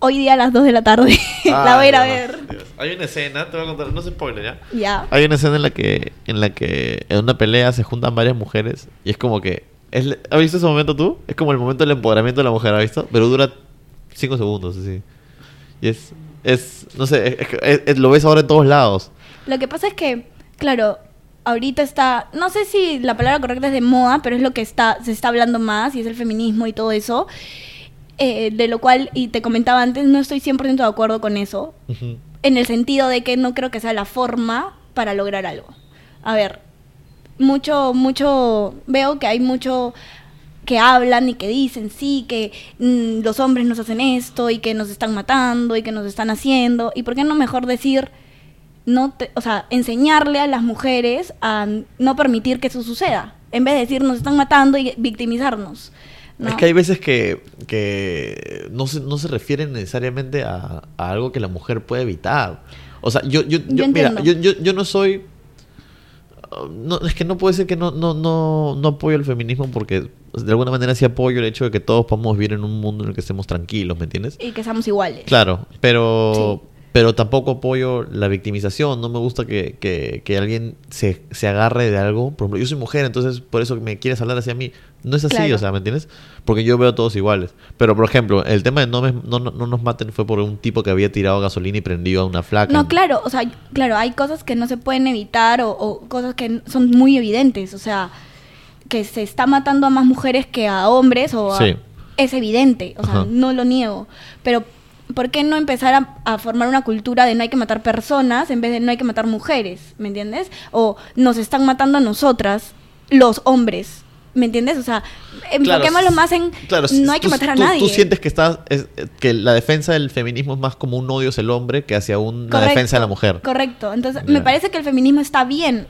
Hoy día a las 2 de la tarde la voy a ir a ver. Dios. Hay una escena, te voy a contar, no se spoiler, ¿ya? Ya. Hay una escena en la que en la que en una pelea se juntan varias mujeres y es como que Es ¿Has visto ese momento tú? Es como el momento del empoderamiento de la mujer, ¿has visto? Pero dura cinco segundos, así. Y es, es no sé, es- es- lo ves ahora en todos lados. Lo que pasa es que, claro, ahorita está, no sé si la palabra correcta es de moda, pero es lo que está, se está hablando más y es el feminismo y todo eso. eh, de lo cual, y te comentaba antes, no estoy 100% de acuerdo con eso, Ujú. en el sentido de que no creo que sea la forma para lograr algo. A ver, mucho, mucho, veo que hay mucho que hablan y que dicen, sí, que mm, los hombres nos hacen esto y que nos están matando y que nos están haciendo. ¿Y por qué no mejor decir, no te- o sea, enseñarle a las mujeres a no permitir que eso suceda? En vez de decir, nos están matando y victimizarnos. ¿no? Es que hay veces que, que no, se, no se refieren necesariamente a, a algo que la mujer puede evitar. O sea, yo, yo, yo, Yo mira, entiendo. yo, yo, yo no soy... No, es que no puede ser que no, no, no, no apoyo el feminismo porque de alguna manera sí apoyo el hecho de que todos podamos vivir en un mundo en el que estemos tranquilos, ¿me entiendes? Y que seamos iguales. Claro, pero, Sí. Pero tampoco apoyo la victimización. No me gusta que, que, que alguien se, se agarre de algo. Por ejemplo, yo soy mujer, entonces por eso me quieres hablar hacia mí. No es así, Claro. o sea, ¿me entiendes? Porque yo veo a todos iguales. Pero, por ejemplo, el tema de no, me- no, no, no nos maten fue por un tipo que había tirado gasolina y prendido a una flaca. No, claro, o sea, claro, hay cosas que no se pueden evitar o, o cosas que son muy evidentes, o sea, que se está matando a más mujeres que a hombres o a- Sí. es evidente, o sea, Ajá. no lo niego, pero ¿por qué no empezar a, a formar una cultura de no hay que matar personas en vez de no hay que matar mujeres, ¿me entiendes? O nos están matando a nosotras, los hombres. ¿Me entiendes? O sea, enfoquémoslo más en claro, no hay que matar a tú- nadie. Tú sientes que estás es- que la defensa del feminismo es más como un odio hacia el hombre que hacia una Correcto, defensa de la mujer. Correcto. Entonces, me parece que el feminismo está bien.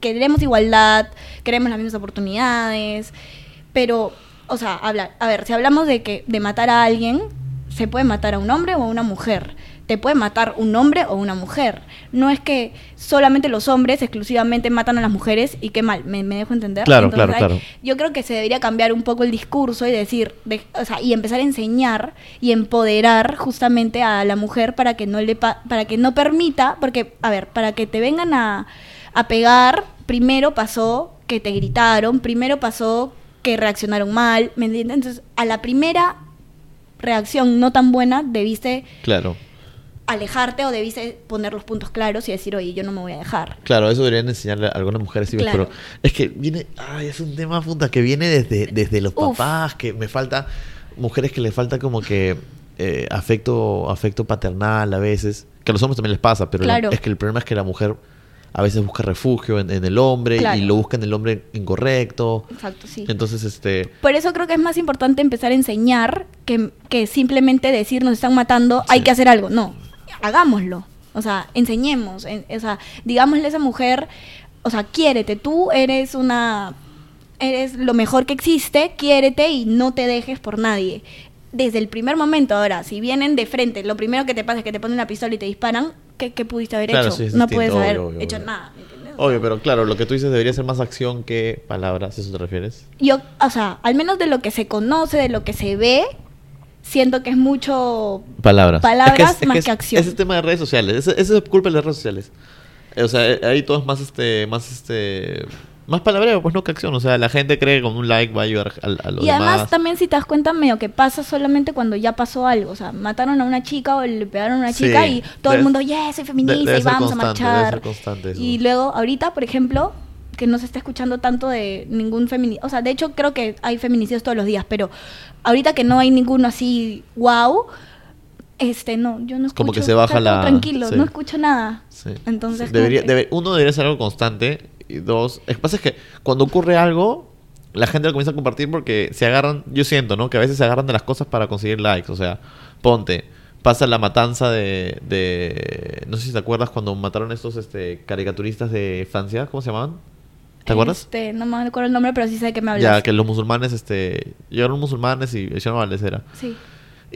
Queremos igualdad, queremos las mismas oportunidades, pero, o sea, habla, a ver, si hablamos de que de matar a alguien, se puede matar a un hombre o a una mujer. Te puede matar un hombre o una mujer. No es que solamente los hombres exclusivamente matan a las mujeres y qué mal, me, me dejo entender. Claro, claro, claro. Yo creo que se debería cambiar un poco el discurso y decir, de- o sea, y empezar a enseñar y empoderar justamente a la mujer para que no le pa- para que no permita, porque a ver, para que te vengan a, a pegar, primero pasó que te gritaron, primero pasó que reaccionaron mal, ¿me entiendes? Entonces, a la primera reacción no tan buena debiste Claro. alejarte o debiste poner los puntos claros y decir, oye, yo no me voy a dejar. Claro, eso deberían enseñarle a algunas mujeres, sí, Claro. pero es que viene, ay, es un tema puta que viene desde, desde los Uf. papás, que me falta, mujeres que le falta como que eh, afecto, afecto paternal a veces, que a los hombres también les pasa, pero es que el problema es que la mujer a veces busca refugio en, en el hombre Claro. y lo busca en el hombre incorrecto. Exacto, sí. Entonces, este, Por eso creo que es más importante empezar a enseñar que, que simplemente decir nos están matando, hay que hacer algo. No, hagámoslo. O sea, enseñemos. en- o sea, digámosle a esa mujer, o sea, quiérete, tú eres una, eres lo mejor que existe, quiérete y no te dejes por nadie. Desde el primer momento, ahora, si vienen de frente, lo primero que te pasa es que te ponen una pistola y te disparan, ¿qué, qué pudiste haber Claro, hecho? sí, es no puedes obvio, haber obvio, hecho obvio. nada. obvio, pero claro, lo que tú dices debería ser más acción que palabras, ¿a ¿eso te refieres? yo, o sea, al menos de lo que se conoce, de lo que se ve, siento que es mucho Palabras. Palabras más es- que acción. Ese es tema de redes sociales. Ese, ese es culpa de las redes sociales. O sea, ahí todo es más este, más este, más palabreo, pues no que acción. O sea, la gente cree que con un like va a ayudar a, a los Y además demás. también si te das cuenta medio que pasa solamente cuando ya pasó algo, o sea, mataron a una chica o le pegaron a una Sí, chica y todo debe- el mundo, yeah, soy feminista debe y vamos a marchar. Y luego ahorita, por ejemplo, que no se está escuchando tanto de ningún feminicidio, o sea, de hecho creo que hay feminicidios todos los días, pero ahorita que no hay ninguno así, wow, este, no, yo no escucho. Como que se baja la- Tranquilo, sí. no escucho nada. Sí. Entonces, Sí, debería, como que- debe- uno debería ser algo constante. Y dos, lo que pasa es que cuando ocurre algo, la gente lo comienza a compartir porque se agarran, yo siento, ¿no? Que a veces se agarran de las cosas para conseguir likes. O sea, ponte, pasa la matanza de, de no sé si te acuerdas cuando mataron estos este, caricaturistas de Francia, ¿cómo se llamaban? ¿Te acuerdas? Este, no me acuerdo el nombre, pero sí sé de qué me hablas. Ya, que los musulmanes, este, llegaron musulmanes y hicieron balacera. Sí.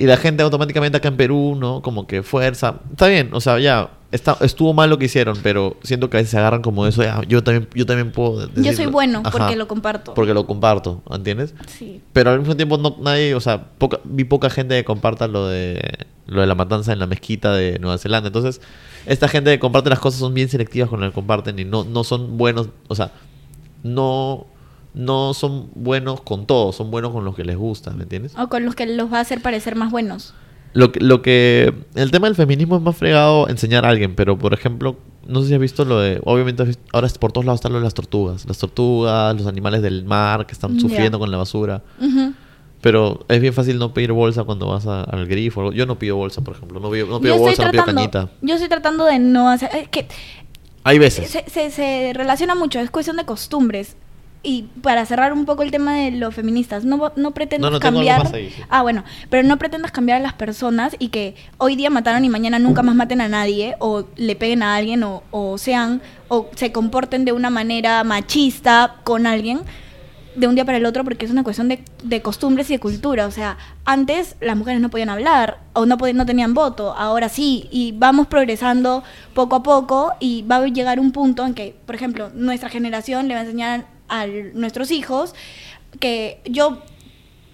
Y la gente automáticamente acá en Perú, ¿no? Como que fuerza. Está bien, o sea, ya, está, estuvo mal lo que hicieron, pero siento que a veces se agarran como eso. "Ah, yo también, yo también puedo. Yo soy decirlo". bueno Ajá, porque lo comparto. Porque lo comparto, ¿entiendes? Sí. Pero al mismo tiempo no, nadie, o sea, poca- vi poca gente que comparta lo de lo de la matanza en la mezquita de Nueva Zelanda. Entonces, esta gente que comparte las cosas son bien selectivas con lo que comparten y no, no son buenos, o sea, no, no son buenos con todo, son buenos con los que les gusta, ¿me entiendes? O con los que los va a hacer parecer más buenos. Lo que, lo que el tema del feminismo es más fregado enseñar a alguien, pero por ejemplo, no sé si has visto lo de, obviamente ahora por todos lados están lo de las tortugas, las tortugas, los animales del mar que están sufriendo con la basura. Pero es bien fácil no pedir bolsa cuando vas a- al grifo. Yo no pido bolsa, por ejemplo. No pido, no pido bolsa, estoy no pido tratando, cañita. yo estoy tratando de no hacer, es que Hay veces. se, se, se relaciona mucho, es cuestión de costumbres. Y para cerrar un poco el tema de los feministas, no, no pretendas No, no, cambiar. ahí, sí. Ah, bueno, pero no pretendas cambiar a las personas y que hoy día mataron y mañana nunca más maten a nadie, o le peguen a alguien, o, o sean, o se comporten de una manera machista con alguien de un día para el otro porque es una cuestión de, de costumbres y de cultura. O sea, antes las mujeres no podían hablar o no, podían, no tenían voto, ahora sí, y vamos progresando poco a poco y va a llegar un punto en que, por ejemplo, nuestra generación le va a enseñar a nuestros hijos que yo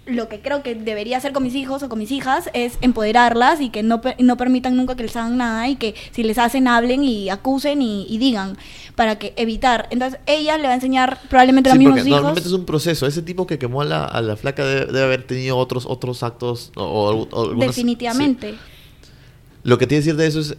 lo que creo que debería hacer con mis hijos o con mis hijas es empoderarlas y que no, no permitan nunca que les hagan nada y que si les hacen hablen y acusen y, y digan para que evitar. Entonces ella le va a enseñar probablemente a Sí, los porque mismos hijos. normalmente es un proceso. Ese tipo que quemó a la, a la flaca debe, debe haber tenido otros otros actos o, o- o algunas- Definitivamente. sí. Lo que tiene que decir de eso es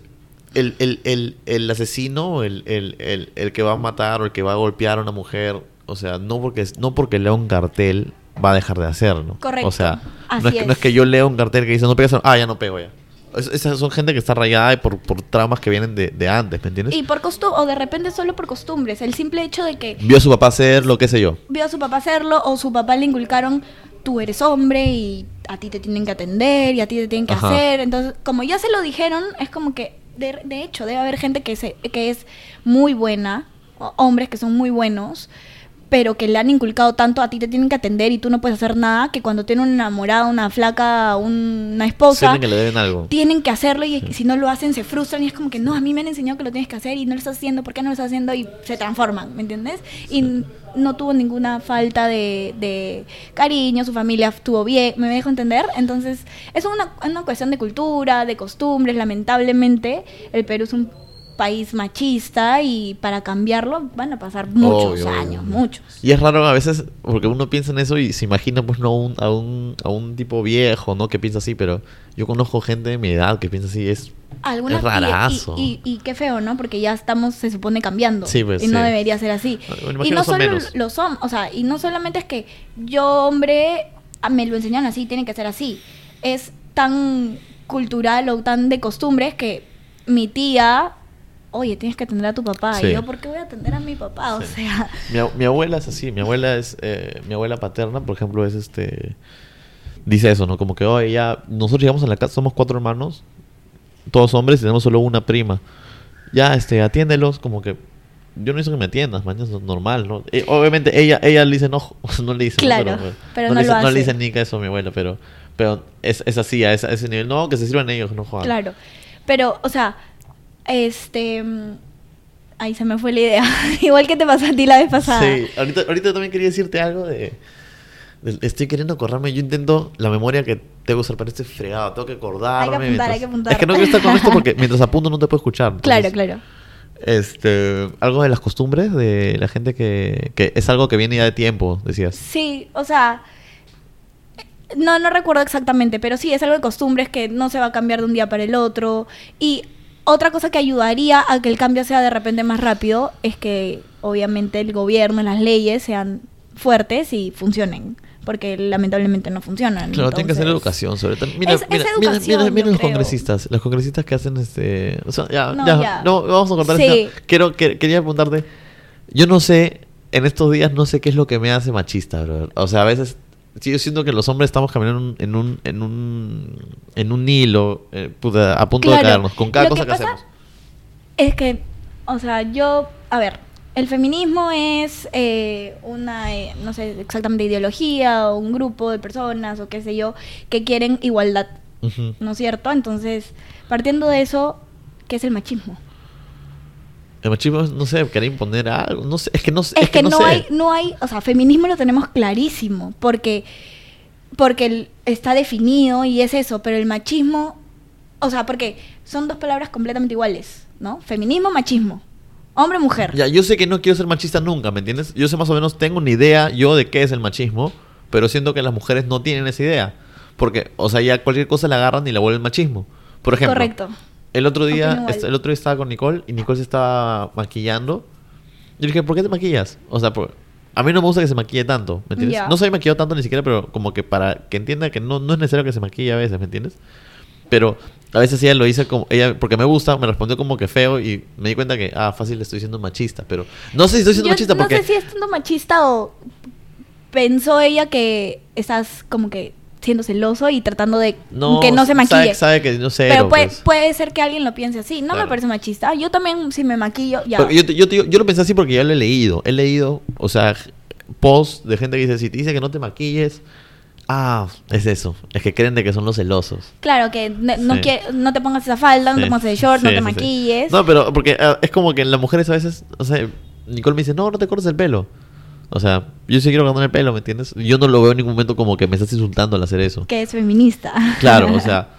el, el, el, el asesino, el, el, el, el que va a matar o el que va a golpear a una mujer, o sea, no porque no porque lea un cartel va a dejar de hacerlo. Correcto. O sea, no es, que, no es es. que yo lea un cartel que dice no pegas, ah, ya no pego ya. Es- esas son gente que está rayada por, por traumas que vienen de, de antes, ¿me entiendes? Y por costumbre, o de repente solo por costumbres. El simple hecho de que Vio a su papá hacer lo que sé yo. vio a su papá hacerlo o su papá le inculcaron tú eres hombre y a ti te tienen que atender y a ti te tienen que Ajá. hacer. Entonces, como ya se lo dijeron, es como que, de, de hecho, debe haber gente que, se, que es muy buena, hombres que son muy buenos, pero que le han inculcado tanto, a ti te tienen que atender y tú no puedes hacer nada, que cuando tiene una enamorada, una flaca, un- una esposa, Sienten que le deben algo. tienen que hacerlo y si no lo hacen se frustran y es como que no, a mí me han enseñado que lo tienes que hacer y no lo estás haciendo, ¿por qué no lo estás haciendo? Y se transforman, ¿me entiendes? Y n- no tuvo ninguna falta de, de cariño, su familia estuvo bien, ¿me dejo entender? Entonces, es una, una cuestión de cultura, de costumbres, lamentablemente el Perú es un país machista y para cambiarlo van a pasar muchos Obvio, años, obvio. muchos. Y es raro a veces, porque uno piensa en eso y se imagina pues no a un, a un, a un tipo viejo, ¿no? Que piensa así, pero yo conozco gente de mi edad que piensa así, es, Algunas, es rarazo. Y, y- y qué feo, ¿no? Porque ya estamos, se supone, cambiando. Sí, pues, y no sí. debería ser así. Ah, y no son solo menos. lo son, o sea, y no solamente es que yo, hombre, ah, me lo enseñaron así, tiene que ser así. Es tan cultural o tan de costumbres que mi tía, oye, tienes que atender a tu papá. Sí. Y yo, ¿por qué voy a atender a mi papá? O sea, Mi, abuela es así, mi abuela es, eh, mi abuela paterna, por ejemplo, es este, dice eso, ¿no? Como que, oye, ya, nosotros llegamos a la casa, somos cuatro hermanos, todos hombres y tenemos solo una prima. Ya, este, atiéndelos, como que, yo no hice que me atiendas, mañana es normal, ¿no? Eh, obviamente ella, ella le dice, no, no le dice, ¿no? Claro, pero no le lo dice, no le hace. dice ni que eso a mi abuela, pero, pero es, es así, a ese, a ese nivel, no, que se sirvan ellos, no jodan. claro. Pero, o sea, este... Ahí se me fue la idea. Igual que te pasó a ti la vez pasada. Sí, ahorita, ahorita también quería decirte algo de, de- Estoy queriendo acordarme. Yo intento la memoria que tengo que usar para este fregado. Tengo que acordarme. Hay que apuntar, mientras- hay que apuntar. Es que no quiero estar con esto porque mientras apunto no te puedo escuchar. Claro, claro. Este, algo de las costumbres de la gente que, que es algo que viene ya de tiempo, decías. Sí, o sea, no, no recuerdo exactamente, pero sí, es algo de costumbres que no se va a cambiar de un día para el otro. Y otra cosa que ayudaría a que el cambio sea de repente más rápido es que obviamente el gobierno, las leyes sean fuertes y funcionen, porque lamentablemente no funcionan. Claro, tiene que ser entonces- educación sobre todo. Mira, Es- es mira, mira, educación, mira, los creo. congresistas, los congresistas que hacen este, o sea, ya, No, ya, ya. no, vamos a cortar Sí. esto. Quiero, que- quería preguntarte, yo no sé, en estos días no sé qué es lo que me hace machista, brother. O sea, a veces yo siento que los hombres estamos caminando en un, en un, en un hilo, eh, puta, a punto de caernos con cada lo cosa que que, pasa hacemos. Es que, o sea, yo, a ver, el feminismo es eh, una, eh, no sé exactamente, ideología o un grupo de personas o qué sé yo, que quieren igualdad. ¿no es cierto? Entonces, partiendo de eso, ¿qué es el machismo? El machismo, no sé, querer imponer algo, no sé, es que no sé. Es, que, no, sé. hay, no hay, o sea, feminismo lo tenemos clarísimo, porque, porque está definido y es eso, pero el machismo, o sea, porque son dos palabras completamente iguales, ¿no? Feminismo, machismo. Hombre mujer. Ya, yo sé que no quiero ser machista nunca, ¿me entiendes? Yo sé más o menos, tengo una idea yo de qué es el machismo, pero siento que las mujeres no tienen esa idea. Porque, o sea, ya cualquier cosa la agarran y la vuelven machismo. Por ejemplo, Correcto. El otro día, el otro día estaba con Nicole y Nicole se estaba maquillando. Yo le dije, ¿por qué te maquillas? O sea, por- a mí no me gusta que se maquille tanto, ¿me entiendes? Ya. No soy maquillado tanto ni siquiera, pero como que para que entienda que no, no es necesario que se maquille a veces, ¿me entiendes? Pero a veces ella lo dice como, ella, porque me gusta, me respondió como que feo y me di cuenta que, ah, fácil, le estoy siendo machista, pero no sé si estoy siendo Yo machista no porque... sé si es tanto machista o pensó ella que estás como que siendo celoso y tratando de que no se maquille. Sabe, sabe que no sé. Pero puede, puede ser que alguien lo piense así. No Claro. me parece machista. Yo también, si me maquillo, ya. Pero yo, yo, digo- yo lo pensé así porque ya lo he leído. He leído, o sea, posts de gente que dice, si te dice que no te maquilles, ah, es eso. Es que creen de que son los celosos. Claro, que no, Sí. quie- no te pongas esa falda, no te pongas ese short, Sí, no te maquilles. No, pero porque ah, es como que las mujeres a veces, o sea, Nicole me dice, no, no te cortes el pelo. O sea, yo sí quiero cortarme el pelo, ¿me entiendes? Yo no lo veo en ningún momento como que me estás insultando al hacer eso. Que es feminista. Claro, o sea,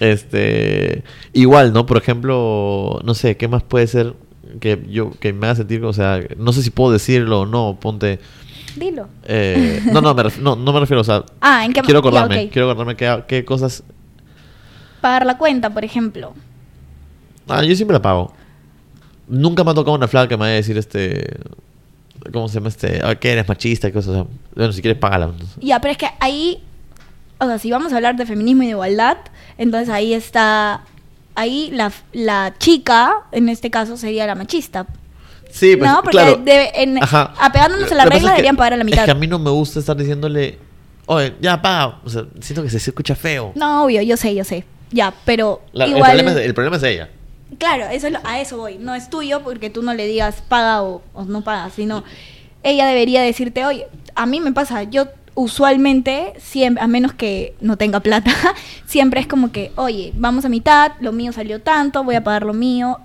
este, igual, ¿no? Por ejemplo, no sé, ¿qué más puede ser que yo que me haga sentir, o sea, no sé si puedo decirlo o no, ponte, Dilo. eh, no, no, me ref- no, no me refiero, o sea, Ah, ¿en qué quiero acordarme, quiero acordarme qué, qué cosas, Pagar la cuenta, por ejemplo. ah, yo siempre la pago. Nunca me ha tocado una flaca que me vaya a decir, este, ¿cómo se llama este? Ah, que eres machista y cosas, o sea, bueno, si quieres, págala. Ya, pero es que ahí, o sea, si vamos a hablar de feminismo y de igualdad, entonces ahí está, ahí la, la chica, en este caso, sería la machista. Sí, pues, no, porque claro. en- Ajá. apegándonos a la pasa regla es que- deberían pagar a la mitad. Es que a mí no me gusta estar diciéndole, oye, ya paga. O sea, siento que se escucha feo. No, obvio, yo sé, yo sé. Ya, pero La- igual... el, problema es, el problema es ella. Claro, eso es lo- a eso voy. No es tuyo porque tú no le digas paga o, no paga, sino ella debería decirte, oye, a mí me pasa, yo usualmente, siempre, a menos que no tenga plata, siempre es como que, oye, vamos a mitad, lo mío salió tanto, voy a pagar lo mío.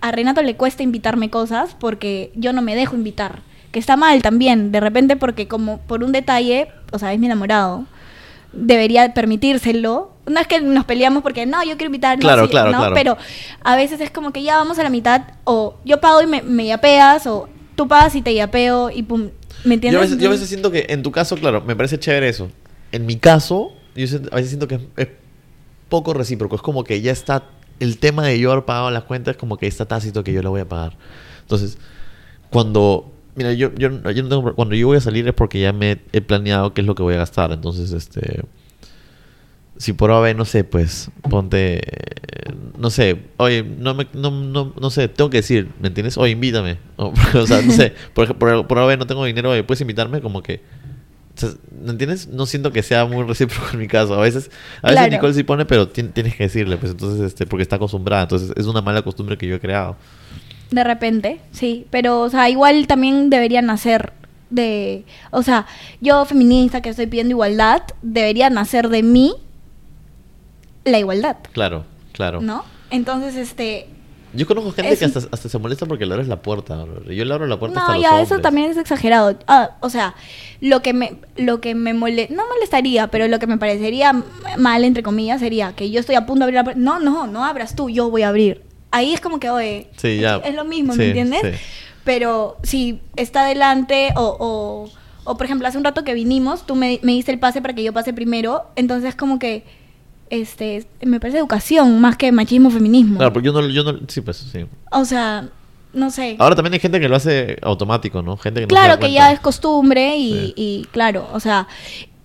A Renato le cuesta invitarme cosas porque yo no me dejo invitar. Que está mal también, de repente porque como por un detalle, o sea, es mi enamorado, debería permitírselo. No es que nos peleamos porque no, yo quiero invitar, no, Claro, sí, claro, ¿no? claro. Pero a veces es como que ya vamos a la mitad, o yo pago y me, me yapeas, o tú pagas y te yapeo, y pum, ¿me entiendes? Yo a, veces, yo a veces Entonces- siento que en tu caso, claro, me parece chévere eso. En mi caso, yo a veces siento que es, es poco recíproco. Es como que ya está el tema de yo haber pagado las cuentas, como que está tácito que yo la voy a pagar. Entonces, cuando. Mira, yo, yo, yo no tengo. Cuando yo voy a salir es porque ya me he planeado qué es lo que voy a gastar. Entonces, este. Si por AB, no sé, pues ponte. No sé, oye, no, me, no, no, no sé, tengo que decir, ¿me entiendes? Oye, invítame. O, o sea, no sé, por, por, por no tengo dinero, oye, ¿puedes invitarme? Como que. o sea, ¿Me entiendes? No siento que sea muy recíproco en mi caso. A veces, a veces Claro. Nicole sí pone, pero tien- tienes que decirle, pues entonces, este, porque está acostumbrada. Entonces, es una mala costumbre que yo he creado. De repente, sí. Pero, o sea, igual también deberían nacer de. O sea, yo feminista que estoy pidiendo igualdad, debería nacer de mí la igualdad, Claro, claro. ¿no? Entonces, este. Yo conozco gente Es- que hasta, hasta se molesta porque le abres la puerta. Yo le abro la puerta hasta No, los ya, eso también es exagerado. Ah, o sea, lo que me, lo que me mole, no molestaría, pero lo que me parecería mal, entre comillas, sería que yo estoy a punto de abrir la puerta. No, no, no abras tú, yo voy a abrir. Ahí es como que, oye, Sí, ya. es, es lo mismo, Sí, ¿me entiendes? sí. Pero si está adelante o, o, o, por ejemplo, hace un rato que vinimos, tú me, me diste el pase para que yo pase primero, entonces como que, este, me parece educación más que machismo, feminismo. Claro, porque yo no, yo no, sí, pues, sí. O sea, no sé. Ahora también hay gente que lo hace automático, ¿no? Gente que no Claro que ya es costumbre y, Sí. y claro, o sea,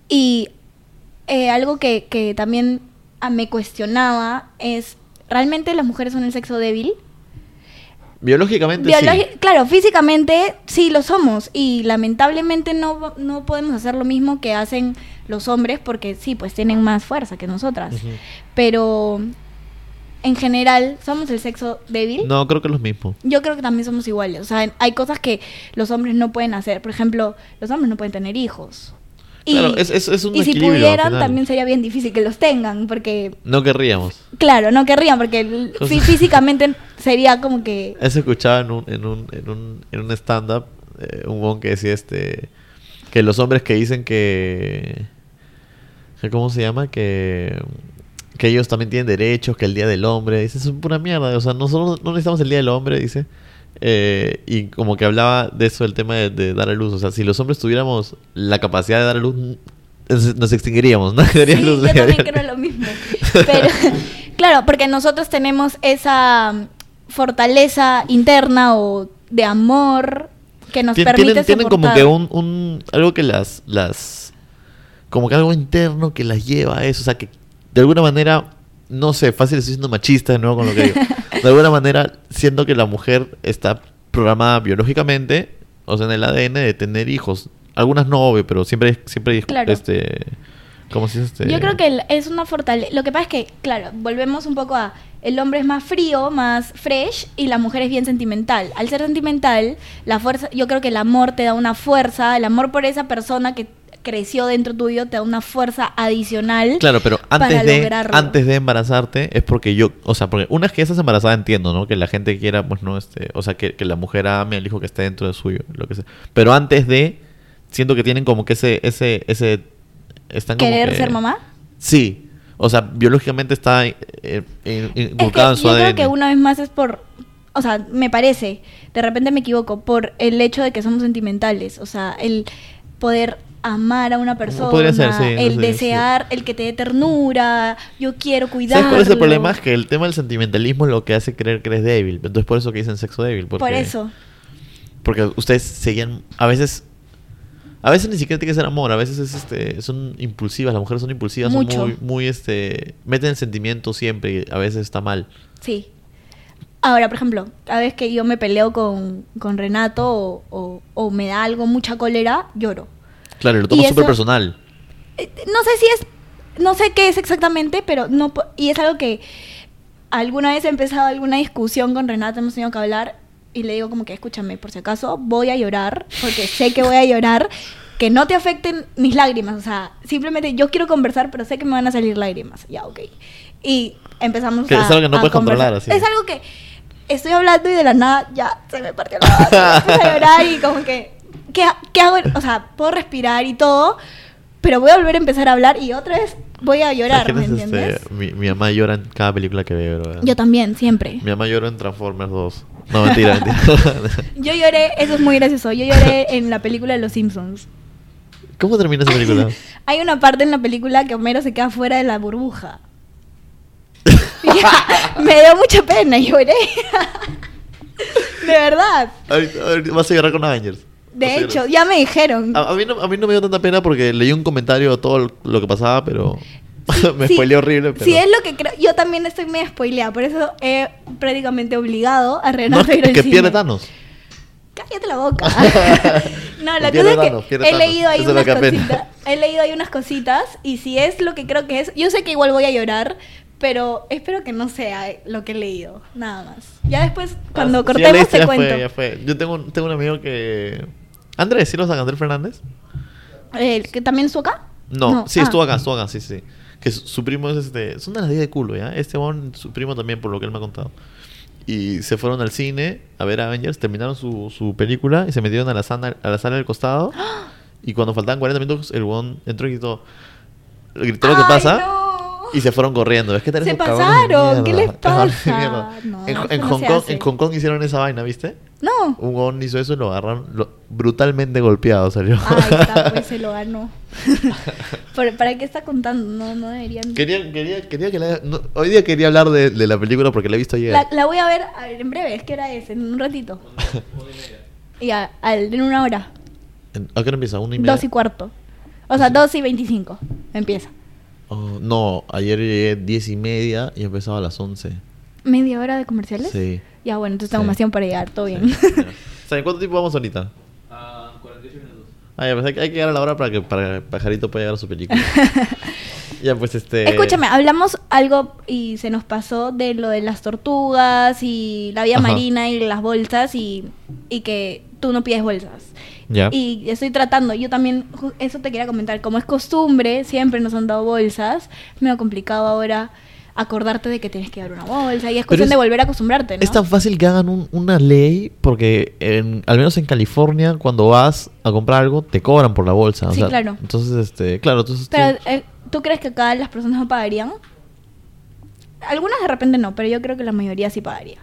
y eh, algo que, que también me cuestionaba es, ¿realmente las mujeres son el sexo débil? Biológicamente Biologi- sí. Claro, físicamente sí lo somos y lamentablemente no, no podemos hacer lo mismo que hacen los hombres porque sí, pues tienen más fuerza que nosotras. Pero en general, ¿somos el sexo débil? No, creo que es lo mismo. Yo creo que también somos iguales. O sea, hay cosas que los hombres no pueden hacer. Por ejemplo, los hombres no pueden tener hijos. Y, Claro, es- es- es un y si pudieran, también sería bien difícil que los tengan, porque, No querríamos. claro, no querrían, porque físicamente sería como que... Eso escuchaba en un, en un, en un, en un stand-up, eh, un bon que decía este, que los hombres que dicen que, ¿cómo se llama? Que, que ellos también tienen derechos, que el Día del Hombre, dice, es pura mierda, o sea, nosotros no necesitamos el Día del Hombre, dice, Eh, y como que hablaba de eso, el tema de, de dar a luz. O sea, si los hombres tuviéramos la capacidad de dar a luz, nos extinguiríamos, ¿no? Sí, luz, yo también creo lo mismo. Pero, claro, porque nosotros tenemos esa mm, fortaleza interna o de amor que nos Tien- permite tienen, tienen como que un, un- algo que las las como que algo interno que las lleva a eso o sea que de alguna manera no sé fácil estoy siendo machista de nuevo con lo que digo de alguna manera siento que la mujer está programada biológicamente o sea en el ADN de tener hijos algunas no obvio pero siempre siempre Claro. este cómo se dice este Yo creo que es una fortaleza. Lo que pasa es que, claro, volvemos un poco a. El hombre es más frío, más fresh y la mujer es bien sentimental. Al ser sentimental, la fuerza, yo creo que el amor te da una fuerza, el amor por esa persona que creció dentro tuyo te da una fuerza adicional. Claro, pero antes para de lograrlo. antes de embarazarte es porque yo, o sea, porque una vez que estás embarazada entiendo, ¿no? Que la gente quiera, pues no, este, o sea, que, que la mujer ame al hijo que esté dentro de suyo, lo que sea. Pero antes de, siento que tienen como que ese, ese, ese, están como ¿Querer que- ser mamá? Sí, o sea, biológicamente está eh, eh, Es que inculcado en su yo ADN. creo que una vez más es por, o sea, me parece, de repente me equivoco, por el hecho de que somos sentimentales, o sea, el poder amar a una persona, podría ser, sí, no el desear, el que te dé ternura, yo quiero cuidarlo. ¿Sabes cuál es el problema? Es que el tema del sentimentalismo es lo que hace creer que eres débil. Entonces por eso que dicen sexo débil. Porque, Por eso. Porque ustedes seguían, a veces, a veces ni siquiera tiene que ser amor, a veces es este, son impulsivas, las mujeres son impulsivas, Mucho. son muy, muy este, meten el sentimiento siempre y a veces está mal. Sí. Ahora, por ejemplo, cada vez que yo me peleo con, con Renato o, o- o me da algo, mucha cólera, lloro. Claro, y lo tomo súper personal. Eh, No sé si es, no sé qué es exactamente, pero no, y es algo que alguna vez he empezado alguna discusión con Renato, hemos tenido que hablar y le digo como que escúchame, por si acaso voy a llorar, porque sé que voy a llorar, que no te afecten mis lágrimas, o sea, simplemente yo quiero conversar, pero sé que me van a salir lágrimas, ya, ok. Y empezamos Que a es algo que no puedes controlar, así. Es algo que estoy hablando y de la nada ya se me partió la voz, a llorar y como que, ¿qué, ha- qué hago? O sea, puedo respirar y todo, pero voy a volver a empezar a hablar y otra vez voy a llorar, ¿Sabes ¿me quién es, entiendes? este, mi, mi mamá llora en cada película que veo, bro. Yo también, siempre. Mi mamá lloró en Transformers 2. No, mentira, mentira. Yo lloré, eso es muy gracioso, yo lloré en la película de Los Simpsons. ¿Cómo termina esa película? Hay una parte en la película que Homero se queda fuera de la burbuja. Y ya, me dio mucha pena, lloré. de verdad. Ahorita- ahorita vas a llorar con Avengers. De hecho, ya me dijeron. A, a mí no, a mí no me dio tanta pena porque leí un comentario de todo lo que pasaba, pero me Sí, spoileé horrible. Pero... Sí, es lo que creo. Yo también estoy medio spoileada, por eso he prácticamente obligado a No, Renato es a ir al que cine. pierde Thanos. Cállate la boca. no, la Pierde cosa es que he Thanos. leído ahí Eso unas cositas. He leído ahí unas cositas y si es lo que creo que es, yo sé que igual voy a llorar, pero espero que no sea lo que he leído, nada más. Ya después cuando Ah, sí, ya cortemos te ya cuento. Fue, ya fue. Yo tengo, tengo un amigo que... Andrés, ¿sí lo saca Andrés Fernández? Eh, ¿Que también estuvo acá? No, sí, ah. estuvo acá, estuvo acá, sí, sí. Que su, su primo es este... Son de las 10 de culo, ¿ya? Este bon, su primo también, por lo que él me ha contado. Y se fueron al cine a ver Avengers, terminaron su, su película y se metieron a la, sala, a la sala del costado. Y cuando faltaban 40 minutos, el bon entró y gritó... Gritó lo que pasa no. Y se fueron corriendo. Es que tal Se pasaron, ¿qué les pasa? No, en, Hong Kong, en Hong Kong hicieron esa vaina, ¿viste? No. Un gon hizo eso y lo agarraron lo- brutalmente golpeado, salió. Ahí está, pues se lo ganó. ¿Para, ¿Para qué está contando? No, no deberían. Quería, quería, quería que la- no, hoy día quería hablar de, de la película porque la he visto ayer. La, la voy a ver, a ver en breve, es que hora es, en un ratito. Ya, al, en una hora. ¿A qué hora empieza? ¿Una y media? Dos y cuarto. O sea, dos y veinticinco. Empieza. Oh, no, ayer llegué diez y media y empezaba a las 11. ¿Media hora de comerciales? Sí. Ya, bueno, entonces tengo Sí. más tiempo para llegar, todo bien. Sí, ya. O sea, ¿en cuánto tiempo vamos ahorita? A 48 minutos. Ah, ya, pues hay, que- hay que llegar a la hora para que para que Pajarito pueda llegar a su película. ya, pues este... Escúchame, hablamos algo y se nos pasó de lo de las tortugas y la vida Ajá. marina y las bolsas y, y que tú no pides bolsas. Y estoy tratando, yo también, eso te quería comentar, como es costumbre, siempre nos han dado bolsas, es medio complicado ahora acordarte de que tienes que dar una bolsa y es cuestión es- de volver a acostumbrarte, ¿no? Es tan fácil que hagan un- una ley porque en- al menos en California cuando vas a comprar algo te cobran por la bolsa. o Sí, sea, claro. Entonces, este, claro, entonces... Pero, tú- eh, ¿tú crees que acá las personas no pagarían? Algunas de repente no, pero yo creo que la mayoría sí pagaría.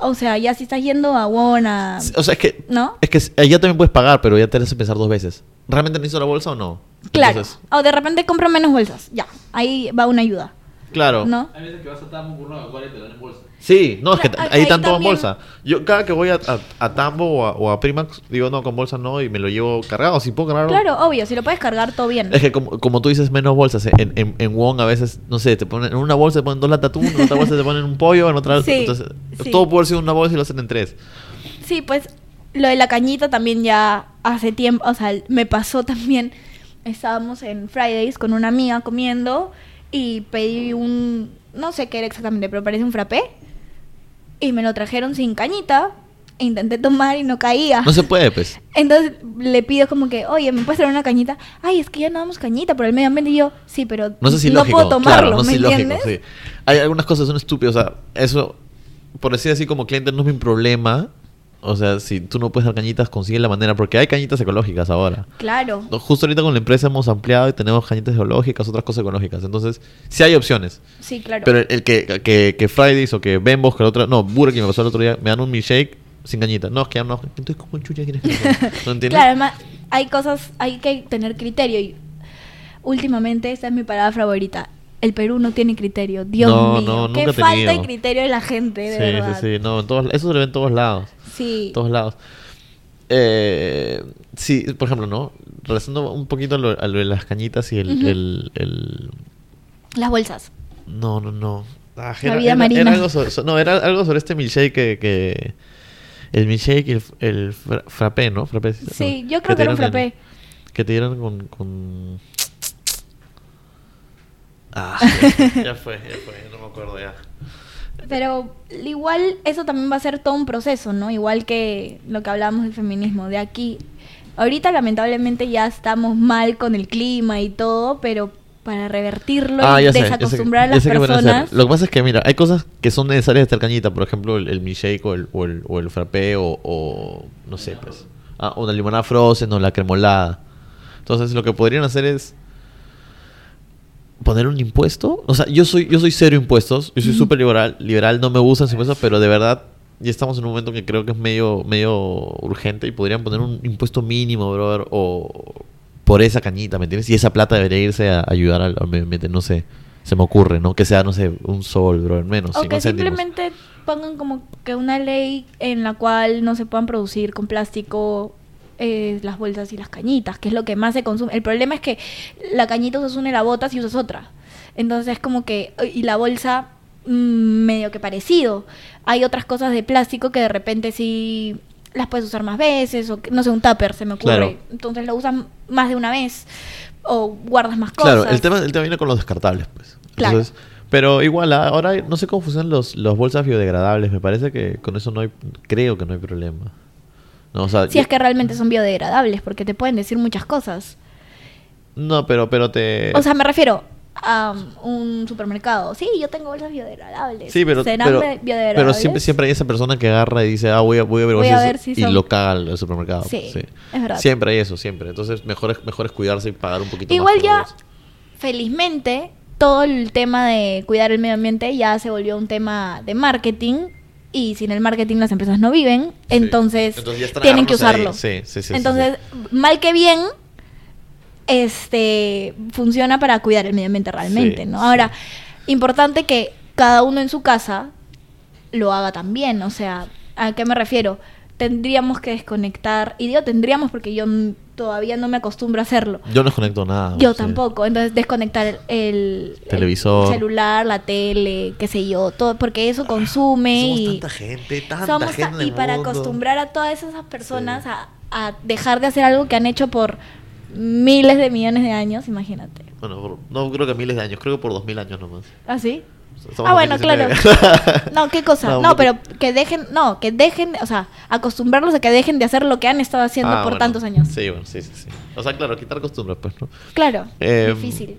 O sea, ya si estás yendo a Won, a... O sea, es que. ¿No? Es que allá también puedes pagar, pero ya te hace pensar dos veces. ¿Realmente necesito la bolsa o no? Claro. Entonces, O de repente compro menos bolsas. Ya, ahí va una ayuda. Claro. ¿No? Hay veces que vas a Tambo por una y te dan en bolsa. Sí, no, es que Claro, ahí están todo en bolsa. Yo cada que voy a, a, a Tambo o a, o a Primax, digo, no, con bolsa no, y me lo llevo cargado. Si puedo cargarlo. Claro, obvio, si lo puedes cargar, todo bien. Es que como, como tú dices, menos bolsas. En, en, en Wong a veces, no sé, te ponen en una bolsa te ponen dos latas en otra bolsa te ponen un pollo, en otra... Sí, entonces, sí. todo puede ser una bolsa y lo hacen en tres. Sí, pues lo de la cañita también ya hace tiempo, o sea, me pasó también. Estábamos en Fridays con una amiga comiendo y pedí un, no sé qué era exactamente, pero parece un frappé. Y me lo trajeron sin cañita. e Intenté tomar y no caía. No se puede, pues. Entonces le pido como que, oye, ¿me puedes traer una cañita? Ay, es que ya no damos cañita por el medio ambiente. Y yo, sí, pero No sé si no lógico. puedo tomarlo, claro, no ¿me si lógico, entiendes? sí. Hay algunas cosas que son estúpidas. O sea, eso, por decir así como cliente, no es mi problema. O sea, si tú no puedes dar cañitas, consigue la manera. Porque hay cañitas ecológicas ahora. Claro. Justo ahorita con la empresa hemos ampliado y tenemos cañitas ecológicas, otras cosas ecológicas. Entonces, sí hay opciones. Sí, claro. Pero el, el que, que, que Fridays o que Bembos, que la otra. No, Burger que me pasó el otro día, me dan un milkshake sin cañita. No, es que ya no. Entonces, ¿cómo chucha quieres que no? ¿No entiendes? Claro, además hay cosas, hay que tener criterio y últimamente esta es mi palabra favorita. El Perú no tiene criterio, Dios No, mío. no, qué falta de criterio de la gente, de sí, verdad. sí, sí. No, en todos, eso se ve en todos lados. Sí. todos lados. Eh, sí, por ejemplo, ¿no? Regresando un poquito a lo, a lo de las cañitas y el, Ujú. el, el- Las bolsas. No, no, no. Ah, La vida marina. era algo sobre, so- no, era algo sobre este milkshake que... que- el milkshake y el, el fra- frappé, ¿no? Frappé, Sí, no, yo creo que era un dieron en- frappé. que te dieron con... con... Ah, ya ya fue, ya fue, no me acuerdo ya. Pero igual eso también va a ser todo un proceso, ¿no? Igual que lo que hablábamos del feminismo. De aquí, ahorita lamentablemente ya estamos mal con el clima y todo, pero para revertirlo Ah, y sé, sé, desacostumbrar a las personas. Lo que pasa es que, mira, hay cosas que son necesarias de estar cañita. Por ejemplo, el, el milkshake o el, o el, o el frappé o, o no sé, pues. Ah, la limonada frozen o la cremolada. Entonces, lo que podrían hacer es poner un impuesto. O sea, yo soy yo soy cero impuestos. Yo soy súper liberal. Liberal no me gustan los impuestos, pero de verdad ya estamos en un momento que creo que es medio, medio urgente y podrían poner un impuesto mínimo, brother, o por esa cañita, ¿me entiendes? Y esa plata debería irse a ayudar al, al medio ambiente, no sé. Se me ocurre, ¿no? Que sea, no sé, un sol, brother, menos. O que simplemente pongan como que una ley en la cual no se puedan producir con plástico eh, las bolsas y las cañitas, que es lo que más se consume. El problema es que la cañita usas una y la botas y usas otra. Entonces es como que, y la bolsa mm, medio que parecido. Hay otras cosas de plástico que de repente sí las puedes usar más veces, o no sé, un tupper se me ocurre. Claro. Entonces lo usas más de una vez, o guardas más cosas. Claro, el tema, el tema viene con los descartables, pues. Claro. Entonces, pero igual, ah, ahora no sé cómo funcionan los, los bolsas biodegradables. Me parece que con eso no hay, creo que no hay problema. No, o sea, Si es que realmente son biodegradables, porque te pueden decir muchas cosas. no, pero, pero te. O sea, me refiero a um, un supermercado. Sí, yo tengo bolsas biodegradables. sí, pero, ¿Serán pero, biodegradables? pero siempre, siempre hay esa persona que agarra y dice, ah, voy a, voy a Voy ver eso", si y son- lo caga al, supermercado. Sí, es verdad. Siempre hay eso, siempre. Entonces, mejor es, mejor es cuidarse y pagar un poquito Igual más. por ya, felizmente, todo el tema de cuidar el medio ambiente ya se volvió un tema de marketing. Y sin el marketing las empresas no viven. Sí. Entonces, tienen que usarlo. Sí, sí, Entonces, mal que bien, este funciona para cuidar el medio ambiente realmente, ¿no? Ahora, importante que cada uno en su casa lo haga también, o sea, ¿a qué me refiero? Tendríamos que desconectar, y digo tendríamos porque yo todavía no me acostumbro a hacerlo. Yo no desconecto nada. Yo sí. tampoco, entonces desconectar el, el Televisor. celular, la tele, qué sé yo, todo, porque eso consume Somos y tanta gente, tanta somos gente. ta- en el y para mundo. acostumbrar a todas esas personas Sí. a, a dejar de hacer algo que han hecho por miles de millones de años, imagínate. Bueno, no creo que miles de años, creo que por dos mil años nomás. ¿Ah, sí? Ah, en bueno, claro. 2019. No, ¿qué cosa? No, No, porque- pero que dejen, no, que dejen, o sea, acostumbrarlos a que dejen de hacer lo que han estado haciendo Ah, por bueno. tantos años. Sí, bueno, sí, sí, sí. O sea, claro, quitar costumbres, pues, ¿no? Claro, Em, difícil.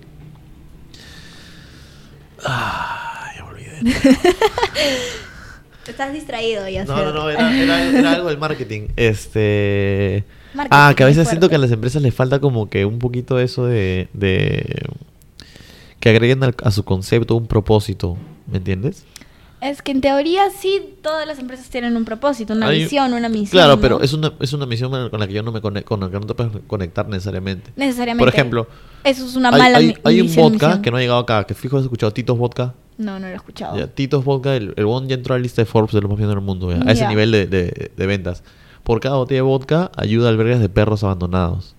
Ah, ya me olvidé. Estás distraído ya. No, no, no, era, era, era algo del marketing. Este. Marketing, ah, que a veces siento que a las empresas les falta como que un poquito eso de. de que agreguen al- a su concepto un propósito. ¿Me entiendes? Es que en teoría sí todas las empresas tienen un propósito, una Hay- visión, una misión. Claro, ¿no? pero es una, es una misión con la que yo no me conecto, con la que no te puedes conectar necesariamente. necesariamente. Por ejemplo, eso es una hay, mala hay- hay un vodka misión. que no ha llegado acá, que fijo has escuchado, Tito's Vodka. No, no lo he escuchado. Ya, Tito's Vodka, el, el bon ya entró a la lista de Forbes de los más vendidos del mundo, ya, a ese nivel de, de- de ventas. Por cada botella de vodka ayuda a albergues de perros abandonados.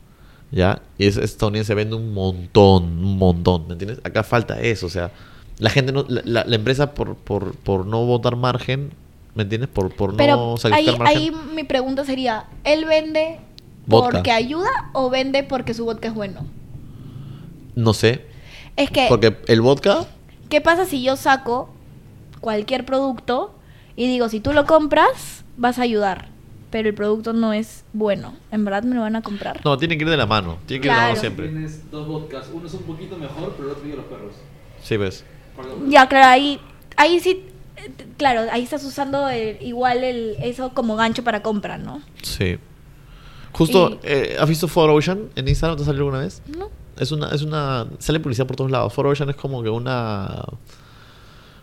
¿Ya? Y es estadounidense vende un montón, un montón, ¿me entiendes? Acá falta eso, o sea, la gente no, la, empresa por, por, por no votar margen, ¿me entiendes? Por, por Pero no ahí, sacrificar margen. ahí mi pregunta sería, ¿él vende Vodka. porque ayuda o vende porque su vodka es bueno? No sé, Es que, porque el vodka, ¿qué pasa si yo saco cualquier producto y digo, si tú lo compras, vas a ayudar, pero el producto no es bueno? ¿En verdad me lo van a comprar? no, tiene que ir de la mano, tiene que ir de la mano Claro. siempre. Tienes dos vodkas, uno es un poquito mejor, pero el otro vive los perros. Sí, ves. ¿Cuál es el- Ya, claro, ahí, ahí sí, eh, claro, ahí estás usando el- igual el, eso como gancho para compra, ¿no? Sí. Justo, Y- eh, ¿has visto 4Ocean en Instagram? ¿Te salió alguna vez? ¿No? Es una, es una, sale publicidad por todos lados. 4Ocean es como que una,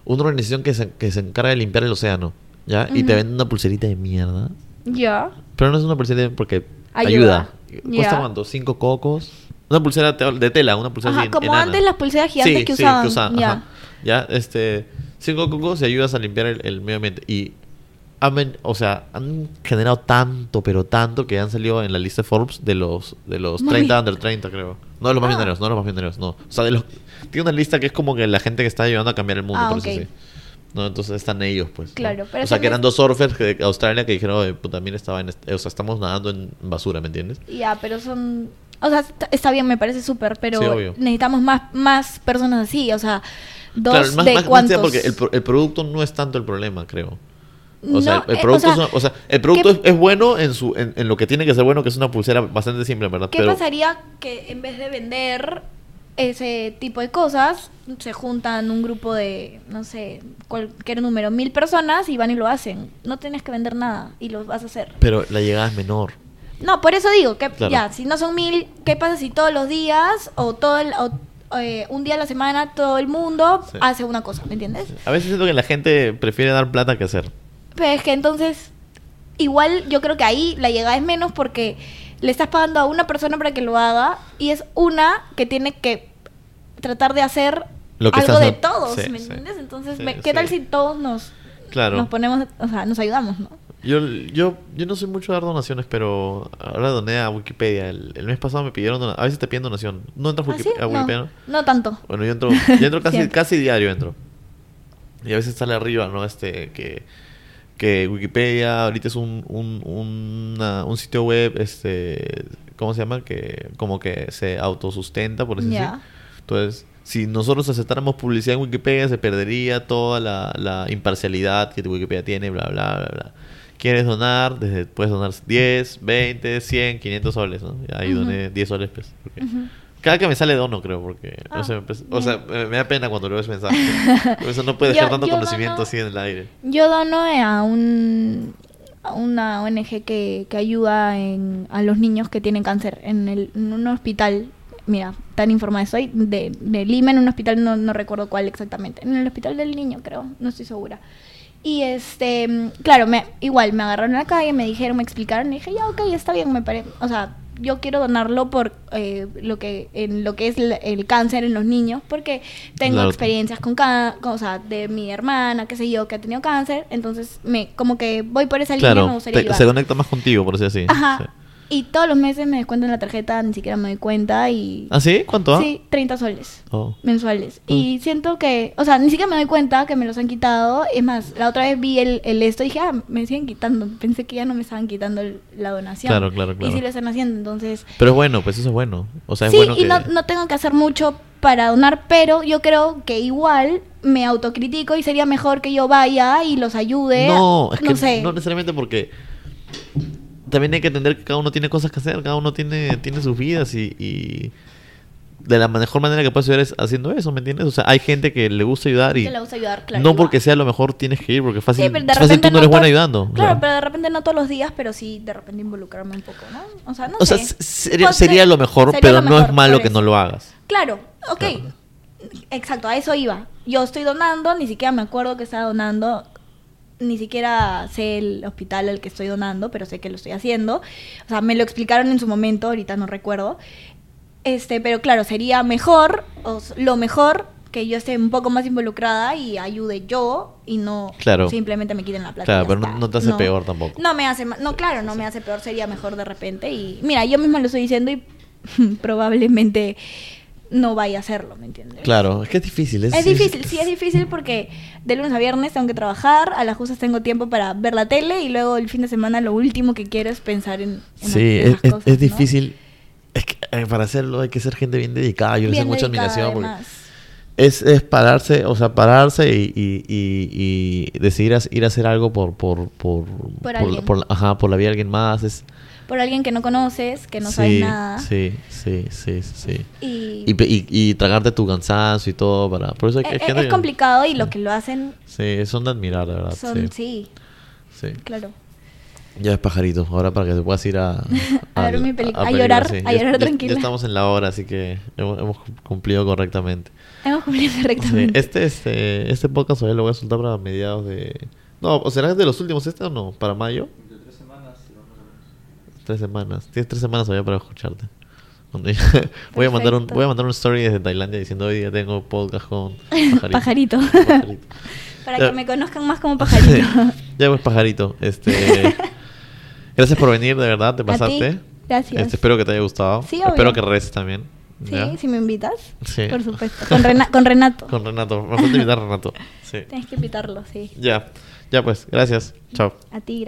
una organización que se, que se encarga de limpiar el océano, ¿ya? Y te Ujú. venden una pulserita de mierda. Ya. Pero no es una pulserita porque Ayuda. ayuda. ¿Cuesta cuánto? ¿Cinco cocos? Una pulsera de tela, una pulsera Ajá, como enana. antes las pulseras gigantes Sí, que sí, usaban. ya. ajá. Ya, este, cinco cocos y ayudas a limpiar el, el medio ambiente. Y han, o sea, han generado tanto, pero tanto que han salido en la lista de Forbes de los, de los Muy 30 bien. under 30, creo. No de los más Ah. millonarios, no de los más millonarios, no. O sea, de los, tiene una lista que es como que la gente que está ayudando a cambiar el mundo, Ah, por eso sí. No, entonces están ellos, pues. ¿no? Claro, pero o sea, que eran es- dos surfers de Australia que dijeron, "Oye, puta, mira, estaba en este- o sea, estamos nadando en basura, ¿me entiendes? Ya, pero son... O sea, está, bien, me parece súper, pero Sí, necesitamos más, más personas así, o sea, dos Claro, más, de más- cuántos. sea porque el, el producto no es tanto el problema, creo. O sea, No, el, el eh, producto, o es sea, o sea, el producto es, ¿qué- es bueno en, su, en, en lo que tiene que ser bueno, que es una pulsera bastante simple, ¿verdad? ¿Qué Pero pasaría que en vez de vender ese tipo de cosas, se juntan un grupo de, no sé, cualquier número, mil personas y van y lo hacen? No tienes que vender nada y lo vas a hacer. pero la llegada es menor. No, por eso digo que Claro. ya, si no son mil, ¿qué pasa si todos los días o todo el, o, eh, un día a la semana todo el mundo Sí. hace una cosa, ¿me entiendes? A veces siento que la gente prefiere dar plata que hacer. Pero es que entonces, igual yo creo que ahí la llegada es menos porque le estás pagando a una persona para que lo haga y es una que tiene que tratar de hacer Lo que algo de todos, Sí, ¿me sí. entiendes? Entonces, Sí, me- ¿qué tal si todos nos, Claro. nos ponemos, o sea, nos ayudamos, ¿no? Yo, yo, yo no soy mucho de dar donaciones, pero ahora doné a Wikipedia. El, el mes pasado me pidieron donación. A veces te piden donación. ¿No entras a ¿Ah, Wiki- a Wikipedia? No, no? tanto. Bueno, yo entro, yo entro casi, casi diario entro. Y a veces sale arriba, ¿no? Este, que, que Wikipedia ahorita es un, un, una- un sitio web, este, ¿cómo se llama? Que como que se autosustenta, por así. Entonces, si nosotros aceptáramos publicidad en Wikipedia, se perdería toda la, la imparcialidad que Wikipedia tiene, bla, bla, bla, bla. ¿Quieres donar? Desde, puedes donar 10, 20, 100, 500 soles, ¿no? Ahí doné 10 soles, pues. Cada que me sale dono, creo, porque Ah, no sé, o sea, me, me da pena cuando leo ese mensaje. Por eso no puede Yo- dejar tanto yo conocimiento dono- así en el aire. Yo dono a un a una ONG que, que ayuda en, a los niños que tienen cáncer en, el, en un hospital. Mira, tan informada estoy. De, de Lima, en un hospital, no, no recuerdo cuál exactamente. En el hospital del niño, creo, no estoy segura. Y este, claro, me, igual me agarraron en la calle, me dijeron, me explicaron, y dije, ya, ok, está bien, me parece. O sea, yo quiero donarlo por eh, lo que en lo que es el, el cáncer en los niños, porque tengo Claro. experiencias con, ca- con, o sea, de mi hermana, qué sé yo, que ha tenido cáncer, entonces me como que voy por esa línea, me Claro, gustaría te- se conecta más contigo, por decir así. Ajá. Sí. Y todos los meses me descuentan la tarjeta, ni siquiera me doy cuenta y ¿Ah, sí? ¿Cuánto? ah? Sí, 30 soles Oh. mensuales. Mm. Y siento que, o sea, ni siquiera me doy cuenta que me los han quitado. Es más, la otra vez vi el, el esto y dije, ah, me siguen quitando. Pensé que ya no me estaban quitando el- la donación. Claro, claro, claro. Y sí lo están haciendo, entonces... Pero es bueno, pues eso es bueno. O sea, es sí, bueno y que... no, no tengo que hacer mucho para donar, pero yo creo que igual me autocritico y sería mejor que yo vaya y los ayude. No, es que sé. no necesariamente porque también hay que entender que cada uno tiene cosas que hacer, cada uno tiene, tiene sus vidas y, y de la mejor manera que puedes ayudar es haciendo eso, ¿me entiendes? O sea, hay gente que le gusta ayudar y que le gusta ayudar, claro. no porque sea lo mejor tienes que ir, porque fácil, Sí, fácil tú no eres buena ayudando. o Claro, sea. pero de repente no todos los días, pero sí de repente involucrarme un poco, ¿no? O sea, no O sea, sería, Pues, sería lo mejor, sería pero lo no es malo que no lo hagas. Claro, ok. Claro. Exacto, a eso iba. Yo estoy donando, ni siquiera me acuerdo que estaba donando, ni siquiera sé el hospital al que estoy donando, pero sé que lo estoy haciendo. O sea, me lo explicaron en su momento, ahorita no recuerdo. Este, pero claro, sería mejor, o lo mejor, que yo esté un poco más involucrada y ayude yo y no Claro. simplemente me quiten la plata. Claro, pero no- te hace peor tampoco. No me hace, no, claro, no me hace peor, sería mejor de repente. Y mira, yo misma lo estoy diciendo y probablemente no vaya a hacerlo, ¿me entiendes? Claro, es que es difícil. Es, Es difícil, sí es difícil porque de lunes a viernes tengo que trabajar, a las justas tengo tiempo para ver la tele y luego el fin de semana lo último que quiero es pensar en, en Sí, es, cosas, es ¿no? difícil. Es que eh, para hacerlo hay que ser gente bien dedicada. Yo les Bien tengo mucha admiración porque es, es pararse, o sea, pararse y, y, y- y decidir ir a hacer algo por por por, Por ajá, por la vida de alguien más. Es, Por alguien que no conoces, que no sí, sabes nada. Sí, sí, sí, sí. Y, Y, y, y tragarte tu cansancio y todo para... Por eso hay, e- e- gente es que- complicado y lo que lo hacen Sí, son de admirar, de verdad. son, sí. sí, sí. claro. Ya es pajarito, ahora para que te puedas ir a... A ver al- mi peli- a película, llorar, a Ya- llorar ya- tranquila. Ya estamos en la hora, así que hemos, hemos cumplido correctamente. Hemos cumplido Sí, correctamente. este, este, este podcast todavía lo voy a soltar para mediados de... No, ¿o será de los últimos este o no? ¿Para mayo? De tres semanas, y vamos a ver. Tres semanas. Tienes tres semanas todavía para escucharte. Voy a mandar un voy a mandar un story desde Tailandia diciendo hoy día tengo podcast con pajarito. Pajarito. Pajarito. Para Ya. que me conozcan más como pajarito. ya pues pajarito, este gracias por venir, de verdad, te A ti, pasaste. gracias. Este, espero que te haya gustado. Sí, espero que reces también. Sí, ¿ya? si me invitas. Sí. Por supuesto. Con, Rena- con Renato. Con Renato, me falta invitar a Renato. Sí. Tienes que invitarlo, sí. Ya. Ya pues, gracias. Chao. A ti,